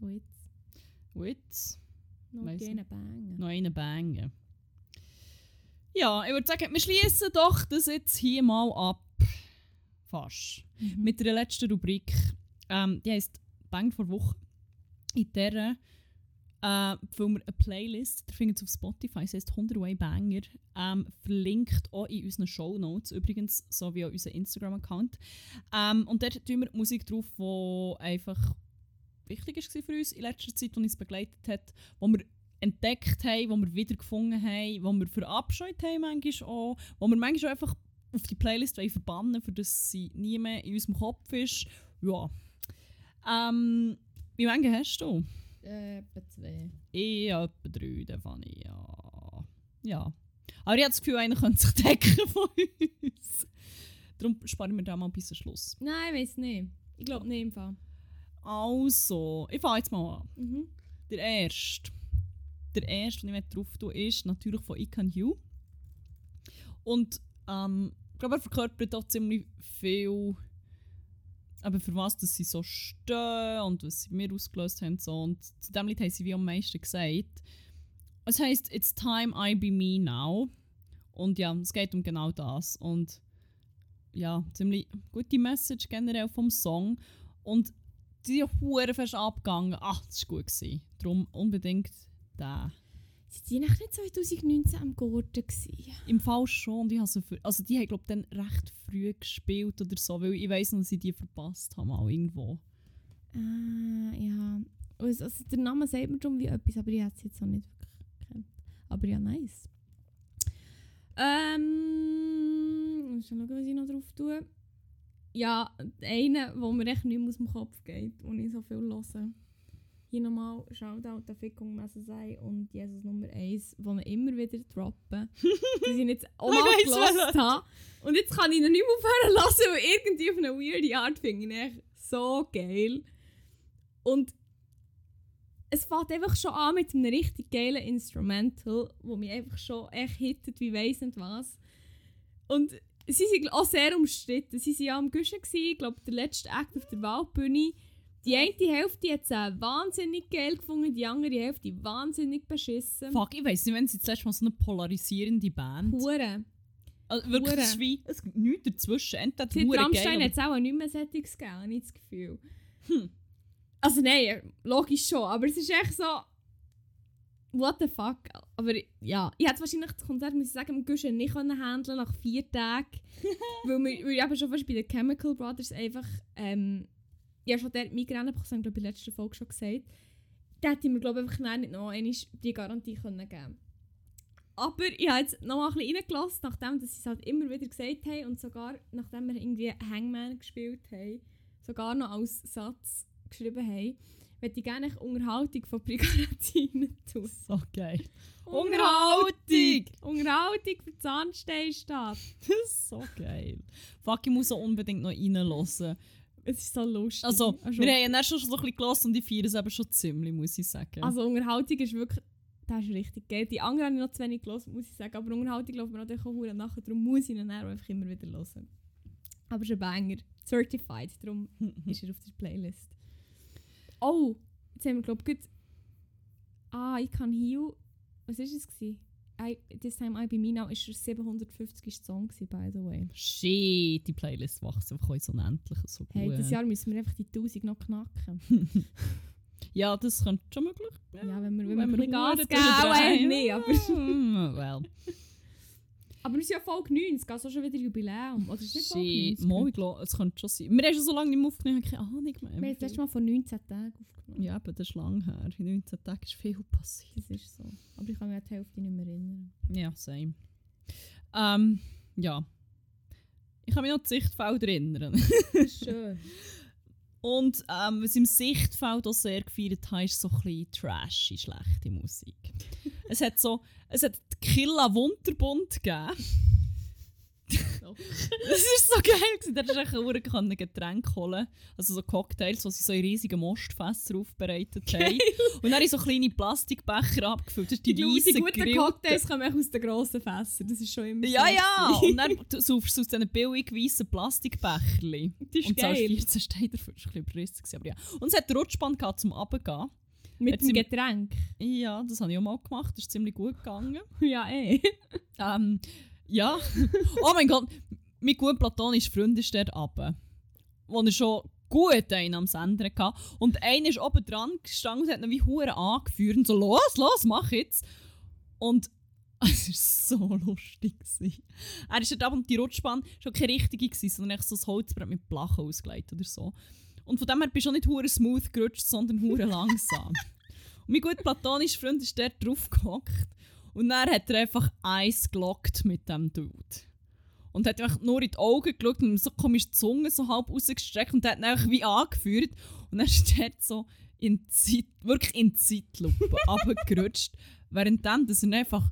Jetzt Witz. noch gerne bangen. Noch einen bangen. Ja, ich würde sagen, wir schließen doch das jetzt hier mal ab. Fast. Mhm. Mit der letzten Rubrik. Ähm, die heisst Bang vor Woche. In der äh, filmen wir eine Playlist, ihr findet auf Spotify, es heisst 100 Way Banger, ähm, verlinkt auch in unseren Show Notes übrigens, sowie auch unseren Instagram-Account. Ähm, und dort tun wir Musik drauf, die einfach wichtig war für uns in letzter Zeit, die uns begleitet hat, wo wir entdeckt haben, wo wir wiedergefunden haben, wo wir verabscheut haben manchmal auch, wo wir manchmal auch einfach auf die Playlist verbannen für dass sie nie mehr in unserem Kopf ist. Ja. Ähm, wie viele hast du? Etwa zwei. Ich habe etwa drei, davon ja. Ja. Aber ich habe das Gefühl, einer könnte sich decken von uns. Darum sparen wir da mal bis zum Schluss. Nein, ich weiß nicht. Ich glaube nicht im Fall. Also, ich fange jetzt mal an. Mhm. Der erste. Der erste, den ich drauf tue, ist natürlich von Ican You. Und ähm, ich glaube, er verkörpert auch ziemlich viel, aber für was dass sie so stehen und was sie mir ausgelöst haben. So. Und zu dem Lied haben sie wie am meisten gesagt. Es heisst It's time I be me now. Und ja, es geht um genau das. Und ja, ziemlich gute Message generell vom Song. Und die Huren fest abgegangen. Ach, das war gut. Gewesen. Darum unbedingt der. Sind die nicht 2019 am Gurten gewesen? Im Fall schon. Und ich habe sie für, also die haben, glaube ich, dann recht früh gespielt oder so, weil ich weiss noch, dass ich die verpasst habe, mal irgendwo. Ah, ja. Also, also der Name sagt mir schon wie etwas, aber ich hätte es jetzt noch nicht wirklich gekannt. Aber ja, nice. Ähm, muss schauen, was ich noch drauf tue. Ja, einer, der mir echt nicht mehr aus dem Kopf geht, wo ich so viel höre. Hier nochmal Shoutout an Fickung Messesei und Jesus Nummer 1, die wir immer wieder droppen. die ich jetzt auch mal. Und jetzt kann ich ihn nicht mehr aufhören lassen, weil irgendwie auf eine weirde Art finde ich echt so geil. Und es fängt einfach schon an mit einem richtig geilen Instrumental, wo mich einfach schon echt hittet, wie weiss nicht was. Und sie sind auch sehr umstritten. Sie waren ja am Guschen, ich glaube, der letzte Act auf der Waldbühne. Die eine Hälfte hat es äh, wahnsinnig geil gefunden, die andere Hälfte wahnsinnig beschissen. Fuck, ich weiss nicht, wenn sie das letzte Mal so eine polarisierende Band. Hure. Also wirklich, Hure. es ist wie, es gibt nichts dazwischen. Entweder Seit hure Rammstein hat es auch nicht mehr Settings gegeben, habe ich das Gefühl. Hm. Also nein, logisch schon, aber es ist echt so... What the fuck? Aber ja, ich hätte wahrscheinlich das Konzert, muss ich sagen, im Guschen nicht können handeln nach vier Tagen. weil, wir, ich eben schon fast bei den Chemical Brothers einfach... Ähm, ich habe schon dort Migräne das habe ich glaube ich in der letzten Folge schon gesagt. Da hätte ich mir glaube ich einfach nicht noch einmal die Garantie können geben aber ich habe jetzt noch mal ein bisschen reingelassen, nachdem dass sie es halt immer wieder gesagt haben und sogar nachdem wir irgendwie Hangman gespielt haben, sogar noch als Satz geschrieben haben, möchte ich gerne eine Unterhaltung von Brigaratine tun. So geil. Unterhaltung! Unterhaltung für Zahnsteinstadt. Das ist so geil. Fuck, ich muss auch unbedingt noch reinhören. Es ist so lustig. Also, also, wir haben ja schon so ein bisschen gelassen und die feiern es eben schon ziemlich, muss ich sagen. also Unterhaltung ist wirklich, das ist richtig geil. Die anderen habe ich noch zu wenig gelassen, muss ich sagen. Aber Unterhaltung läuft mir natürlich auch verdammt nachher, darum muss ich ihn dann einfach immer wieder hören. Aber es ist ein Banger. Certified, darum ist er auf der Playlist. Oh, jetzt haben wir glaube ich Ah, ich kann hier... Was war es? Gewesen? I, This Time I Be Me Now ist der 750. Song gewesen, by the way. Shit, die Playlist wächst einfach so unendlich so gut. Hey, das Jahr müssen wir einfach die 1000 noch knacken. Ja, das könnte schon möglich Ja, wenn wir, wenn Wenn wir, wir Gas geben, nicht, aber... Mm, well. Aber wir sind ja Folge 90, also schon wieder Jubiläum. Oder ist nicht Folge Shit, 90? Mal, ich glaube, es könnte schon sein. Wir haben schon so lange nicht mehr aufgenommen, ich habe keine Ahnung mehr. Wir haben das letzte Mal vor 19 Tagen aufgenommen. Ja, aber das ist lang her. In 19 Tagen ist viel passiert. Das ist so. Aber ich kann mich an die Hälfte nicht mehr erinnern. Ja, same. Ähm, ja. Ich kann mich noch an die Sichtfelder erinnern. Schön. Und ähm, was im Sichtfeld auch sehr gefeiert habe, ist so ein bisschen trashy, schlechte Musik. es hat so, es hat Killa Wunderbund gegeben. Das ist so geil. Da hast du echt ein Getränk holen Also so Cocktails, die sie so in riesigen Mostfässer aufbereitet haben. Und dann ich so kleine Plastikbecher abgefüllt. Das ist die, Die, die weisse guten Grillten. Cocktails kommen aus den grossen Fässern. Das ist schon immer Ja, so ja! Und dann saufst du aus diesen billig weißen Plastikbecherli. Das ist Und geil. 14 Steine dafür. Das war ein bisschen überrissen, aber ja. Und es hat Rutschband gehabt zum Runtergehen. Mit Jetzt dem Getränk. Ja, das habe ich auch mal gemacht. Das ist ziemlich gut gegangen. Ja, eh. Ähm, ja. oh mein Gott, mein guter platonischer Freund ist dort runter. Wo er schon gut einen am Sender hatte. Und einer ist oben dran gestanden und hat ihn wie Huren angeführt. Und so, los, los, mach jetzt. Und es war so lustig. Er ist dort ab und die Rutschbahn schon keine richtige, gewesen, sondern echt so ein Holzbrett mit Blachen ausgelegt oder so. Und von dem her bist du auch nicht hure smooth gerutscht, sondern hure langsam. und mein guter platonischer Freund ist dort drauf gehockt. Und dann hat er einfach Eis gelockt mit dem Dude. Und hat einfach nur in die Augen geschaut und so komisch die Zunge so halb rausgestreckt und hat ihn einfach wie angeführt. Und dann ist er so in Zeit, wirklich in Zeitlupe runtergerutscht, währenddem dass er einfach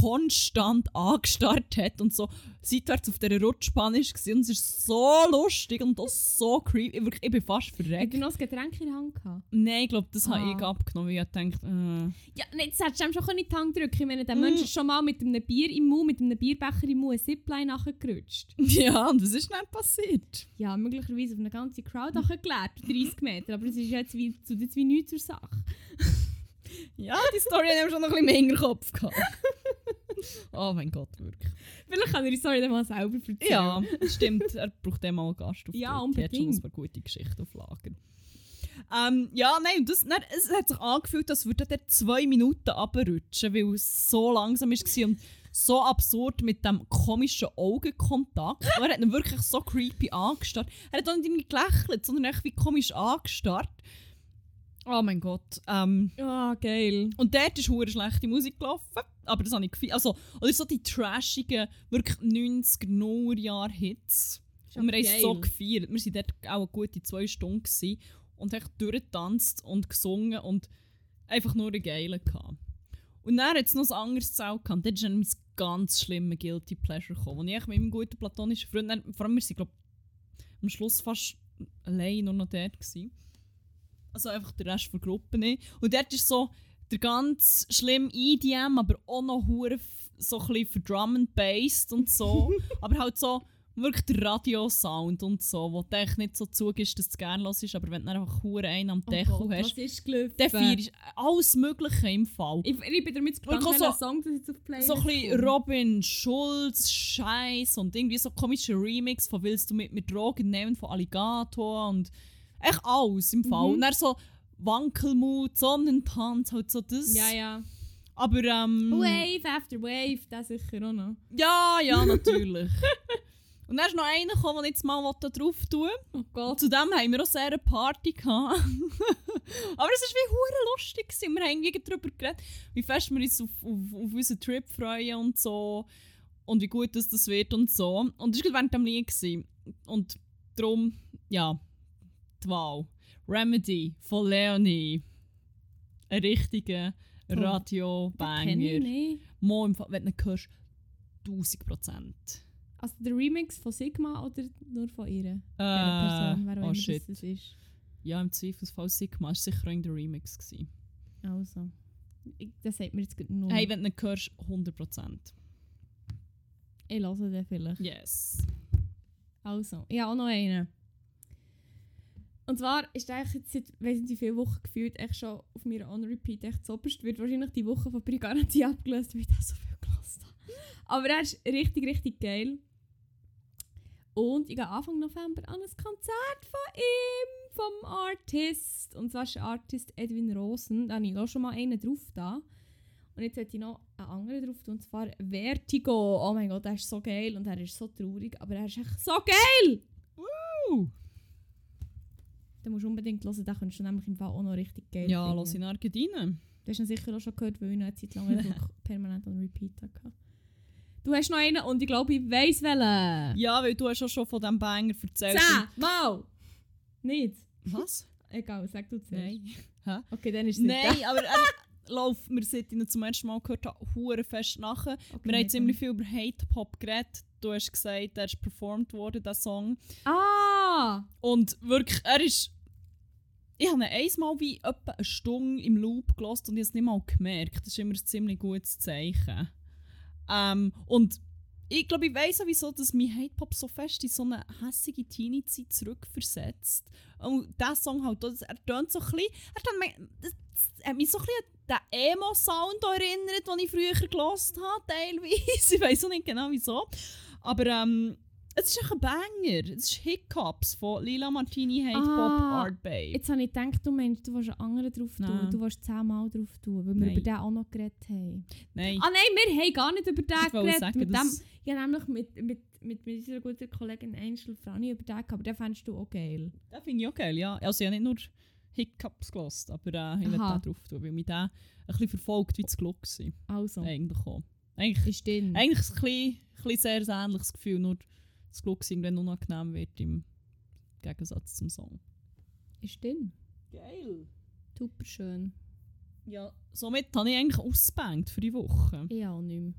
konstant angestarrt hat und so seitwärts auf dieser Rutschbahn war. Und es ist so lustig und auch so creepy. Wirklich, ich bin fast Hat verreckt. er noch ein Getränk in der Hand gehabt? Nein, ich glaube, das habe Ah. ich abgenommen, weil ich dachte, äh, Ja, nee, das hättest du ihm schon in die Hand drücken Ich meine, der Mm. Mensch ist schon mal mit einem Bier im Mund, mit einem Bierbecher im Mund, ein Zipline nachgerutscht. ja, und das ist nicht passiert. Ja, möglicherweise auf eine ganze Crowd nachgeleert, 30 Meter. Aber es ist jetzt wie, tut jetzt wie nichts zur Sache. Ja, die Story haben wir schon noch ein bisschen mehr im Kopf gehabt. oh mein Gott, wirklich. Vielleicht kann er die Story dann mal selber erzählen. Ja, stimmt. Er braucht dann mal einen Gast auf Ja, die- die hat schon unbedingt. ein paar gute Geschichten auf Lager. Ähm, ja, nein, das, dann, es hat sich angefühlt, als würde er zwei Minuten abrutschen, weil es so langsam war und so absurd mit dem komischen Augenkontakt. Er hat ihn wirklich so creepy angestarrt. Er hat auch nicht irgendwie gelächelt, sondern echt wie komisch angestarrt. Oh mein Gott. Ähm, Ah, geil. und dort ist hure schlechte Musik gelaufen. Aber das habe ich gefeiert. Also, oder so die trashigen, wirklich 90er, 0er Jahre Hits. Und wir haben es so gefeiert. Wir waren dort auch eine gute zwei Stunden gewesen und echt durchgetanzt und gesungen und einfach nur eine geile gehabt. Und dann hat es noch ein anderes Zelt gehabt. Dort ist dann mein ganz schlimmer Guilty Pleasure gekommen. Und ich mit meinem guten platonischen Freund, dann, vor allem wir sind, glaube am Schluss fast allein nur noch dort gewesen. Also einfach der Rest der Gruppe nicht. Und dort ist so der ganz schlimm EDM, aber auch noch hure so ein bisschen für Drum and Bass und so. aber halt so wirklich der Radiosound und so, wo du nicht so zugibst, dass du gerne hörst, aber wenn du einfach hure einen am Oh Deckel Gott, hast, was ist gelaufen? dann feierst du alles Mögliche im Fall. Ich, ich bin damit gespannt, auch so- welcher Song das jetzt auf Playlist So ein bisschen. Robin Schulz, Scheiß und irgendwie so komische Remix von Willst du mit, mit Drogen nehmen von Alligator und echt alles im Fall. Mhm. Und dann so Wankelmut, Sonnentanz, halt so das. Ja, ja. Aber ähm. Wave after Wave, das sicher auch noch. Ja, ja, natürlich. und dann ist noch einer gekommen, den ich jetzt mal da drauf tun Oh Gott. zudem haben wir auch sehr eine Party gehabt. Aber es war wie hure lustig. gewesen. Wir haben irgendwie darüber geredet, wie fest wir uns auf, auf, auf unseren Trip freuen und so. Und wie gut das, das wird und so. Und das war während dem Lied. gewesen. Und darum, ja, die Wahl. Remedy von Leonie. Ein richtiger Oh, Radio-Banger. Mo wenn du ihn hörst, 1000 Prozent. Also der Remix von Sigma oder nur von ihr? Äh, Dieser Person, wer oh shit. Das, ist. Ja, im Zweifelsfall Sigma war sicher auch in der Remix. Gewesen. Also. Ich, das sagt mir jetzt nur. Hey, wenn du ihn hörst, 100%. ich höre den vielleicht. Yes. Also, ich habe auch noch einen. Und zwar ist eigentlich jetzt seit weiss nicht wie viele Wochen gefühlt echt schon auf meiner On-Repeat echt zoberst. Wird wahrscheinlich die Woche von Brigarantie abgelöst, weil ich den so viel gelassen habe. Aber er ist richtig, richtig geil. Und ich gehe Anfang November an ein Konzert von ihm, vom Artist. Und zwar ist der Artist Edwin Rosen. Da habe ich auch schon mal einen drauf da. Und jetzt hätte ich noch einen anderen drauf und zwar Vertigo. Oh mein Gott, der ist so geil und er ist so traurig, aber er ist echt so geil! Uh. Den musst du unbedingt hören, den könntest du nämlich im Fall auch noch richtig geil Ja, lass ihn Argentinien. Du hast ihn sicher auch schon gehört, weil ich noch eine Zeit lang permanent on repeat hatte. Du hast noch einen und ich glaube, ich weiss welchen. Ja, weil du hast auch schon von diesem Banger erzählt. Zehn! Mal! Nicht? Was? Egal, sag du zuerst. Nein. Okay, dann ist es nicht Nein, aber er läuft mir, seit ich ihn zum ersten Mal gehört hure fest nachher. Okay, Wir haben nicht ziemlich viel über Hate-Pop geredet. Du hast gesagt, der ist performt worden, der Song. Ah! Und wirklich, er ist... Ich habe ihn einmal wie etwa eine Stunde im Loop gelost und ich habe es nicht mal gemerkt. Das ist immer ein ziemlich gutes Zeichen. Ähm, und ich glaube, ich weiss auch, wieso, dass mich Hate-Pop so fest in so eine hässige Teenie-Zeit zurückversetzt. Und dieser Song halt, auch, er tönt so ein bisschen... Er tönt, das, das hat mich so ein bisschen an den Emo-Sound erinnert, den ich früher gelost habe, teilweise. Ich weiß auch nicht genau wieso. Aber ähm, es ist ein Banger. Es ist Hiccups von Lila Martini Hate Pop Ah, Art Babe. Jetzt habe ich gedacht, du meinst, du willst einen anderen drauf tun. Nein. Du willst zehnmal drauf tun, weil wir Nein. über den auch noch geredet haben. Nein. Ah nein, wir haben gar nicht über den Ich geredet. sagen, mit dem, ich habe nämlich mit, mit, mit, mit unserer guten Kollegin Angel Frani über den aber den fändest du auch geil. Den finde ich auch geil, ja. Also ich habe nicht nur Hiccups gelost, aber äh, ich will den drauf tun, weil mich der ein bisschen verfolgt wie das Glück war. Also, Eigentlich auch. Eigentlich, ist drin. eigentlich ist es ein bisschen, ein bisschen sehr ein ähnliches Gefühl, nur das Glück irgendwann unangenehm wird im Gegensatz zum Song. Ist drin. Geil. Super schön. Ja, somit habe ich eigentlich ausgebankt für die Woche. Auch nicht mehr.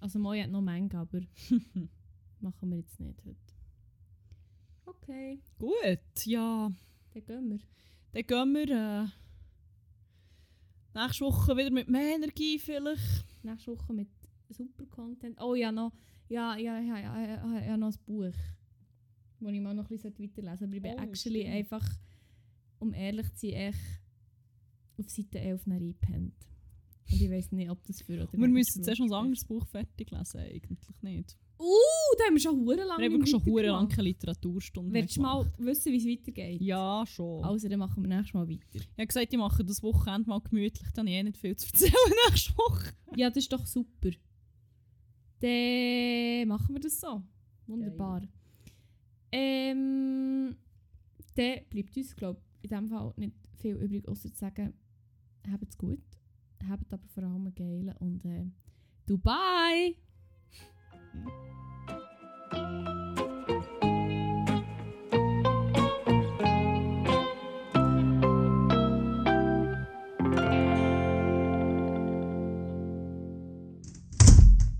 Also Moi hat noch Menge, aber machen wir jetzt nicht heute. Okay, Gut, ja. dann gehen wir. Dann gehen wir äh, nächste Woche wieder mit mehr Energie vielleicht. Nächste Woche mit super Content. Oh ja, noch, ja, ja, ja, ja, ja, ja, ja noch ein Buch, das ich mal noch ein bisschen weiterlesen sollte. Aber ich bin Oh, actually stimmt. einfach, um ehrlich zu sein, echt auf Seite 11 nach eingepennt. Und ich weiß nicht, ob das für oder Wir müssen zuerst noch ein anderes Buch fertig lesen, eigentlich nicht. Uh, da haben wir schon hure Wir lange haben wirklich schon hure lange keine Literaturstunden mehr Willst du mal wissen, wie es weitergeht? Ja, schon. Also, dann machen wir nächstes Mal weiter. Ich habe gesagt, ich mache das Wochenende mal gemütlich, dann habe ich eh nicht viel zu erzählen nächste Woche. Ja, das ist doch super. Dann machen wir das so. Wunderbar. Ähm, dann bleibt uns, glaube ich, in diesem Fall nicht viel übrig, außer zu sagen, habt es gut, habt aber vor allem einen geilen und äh, Dubai!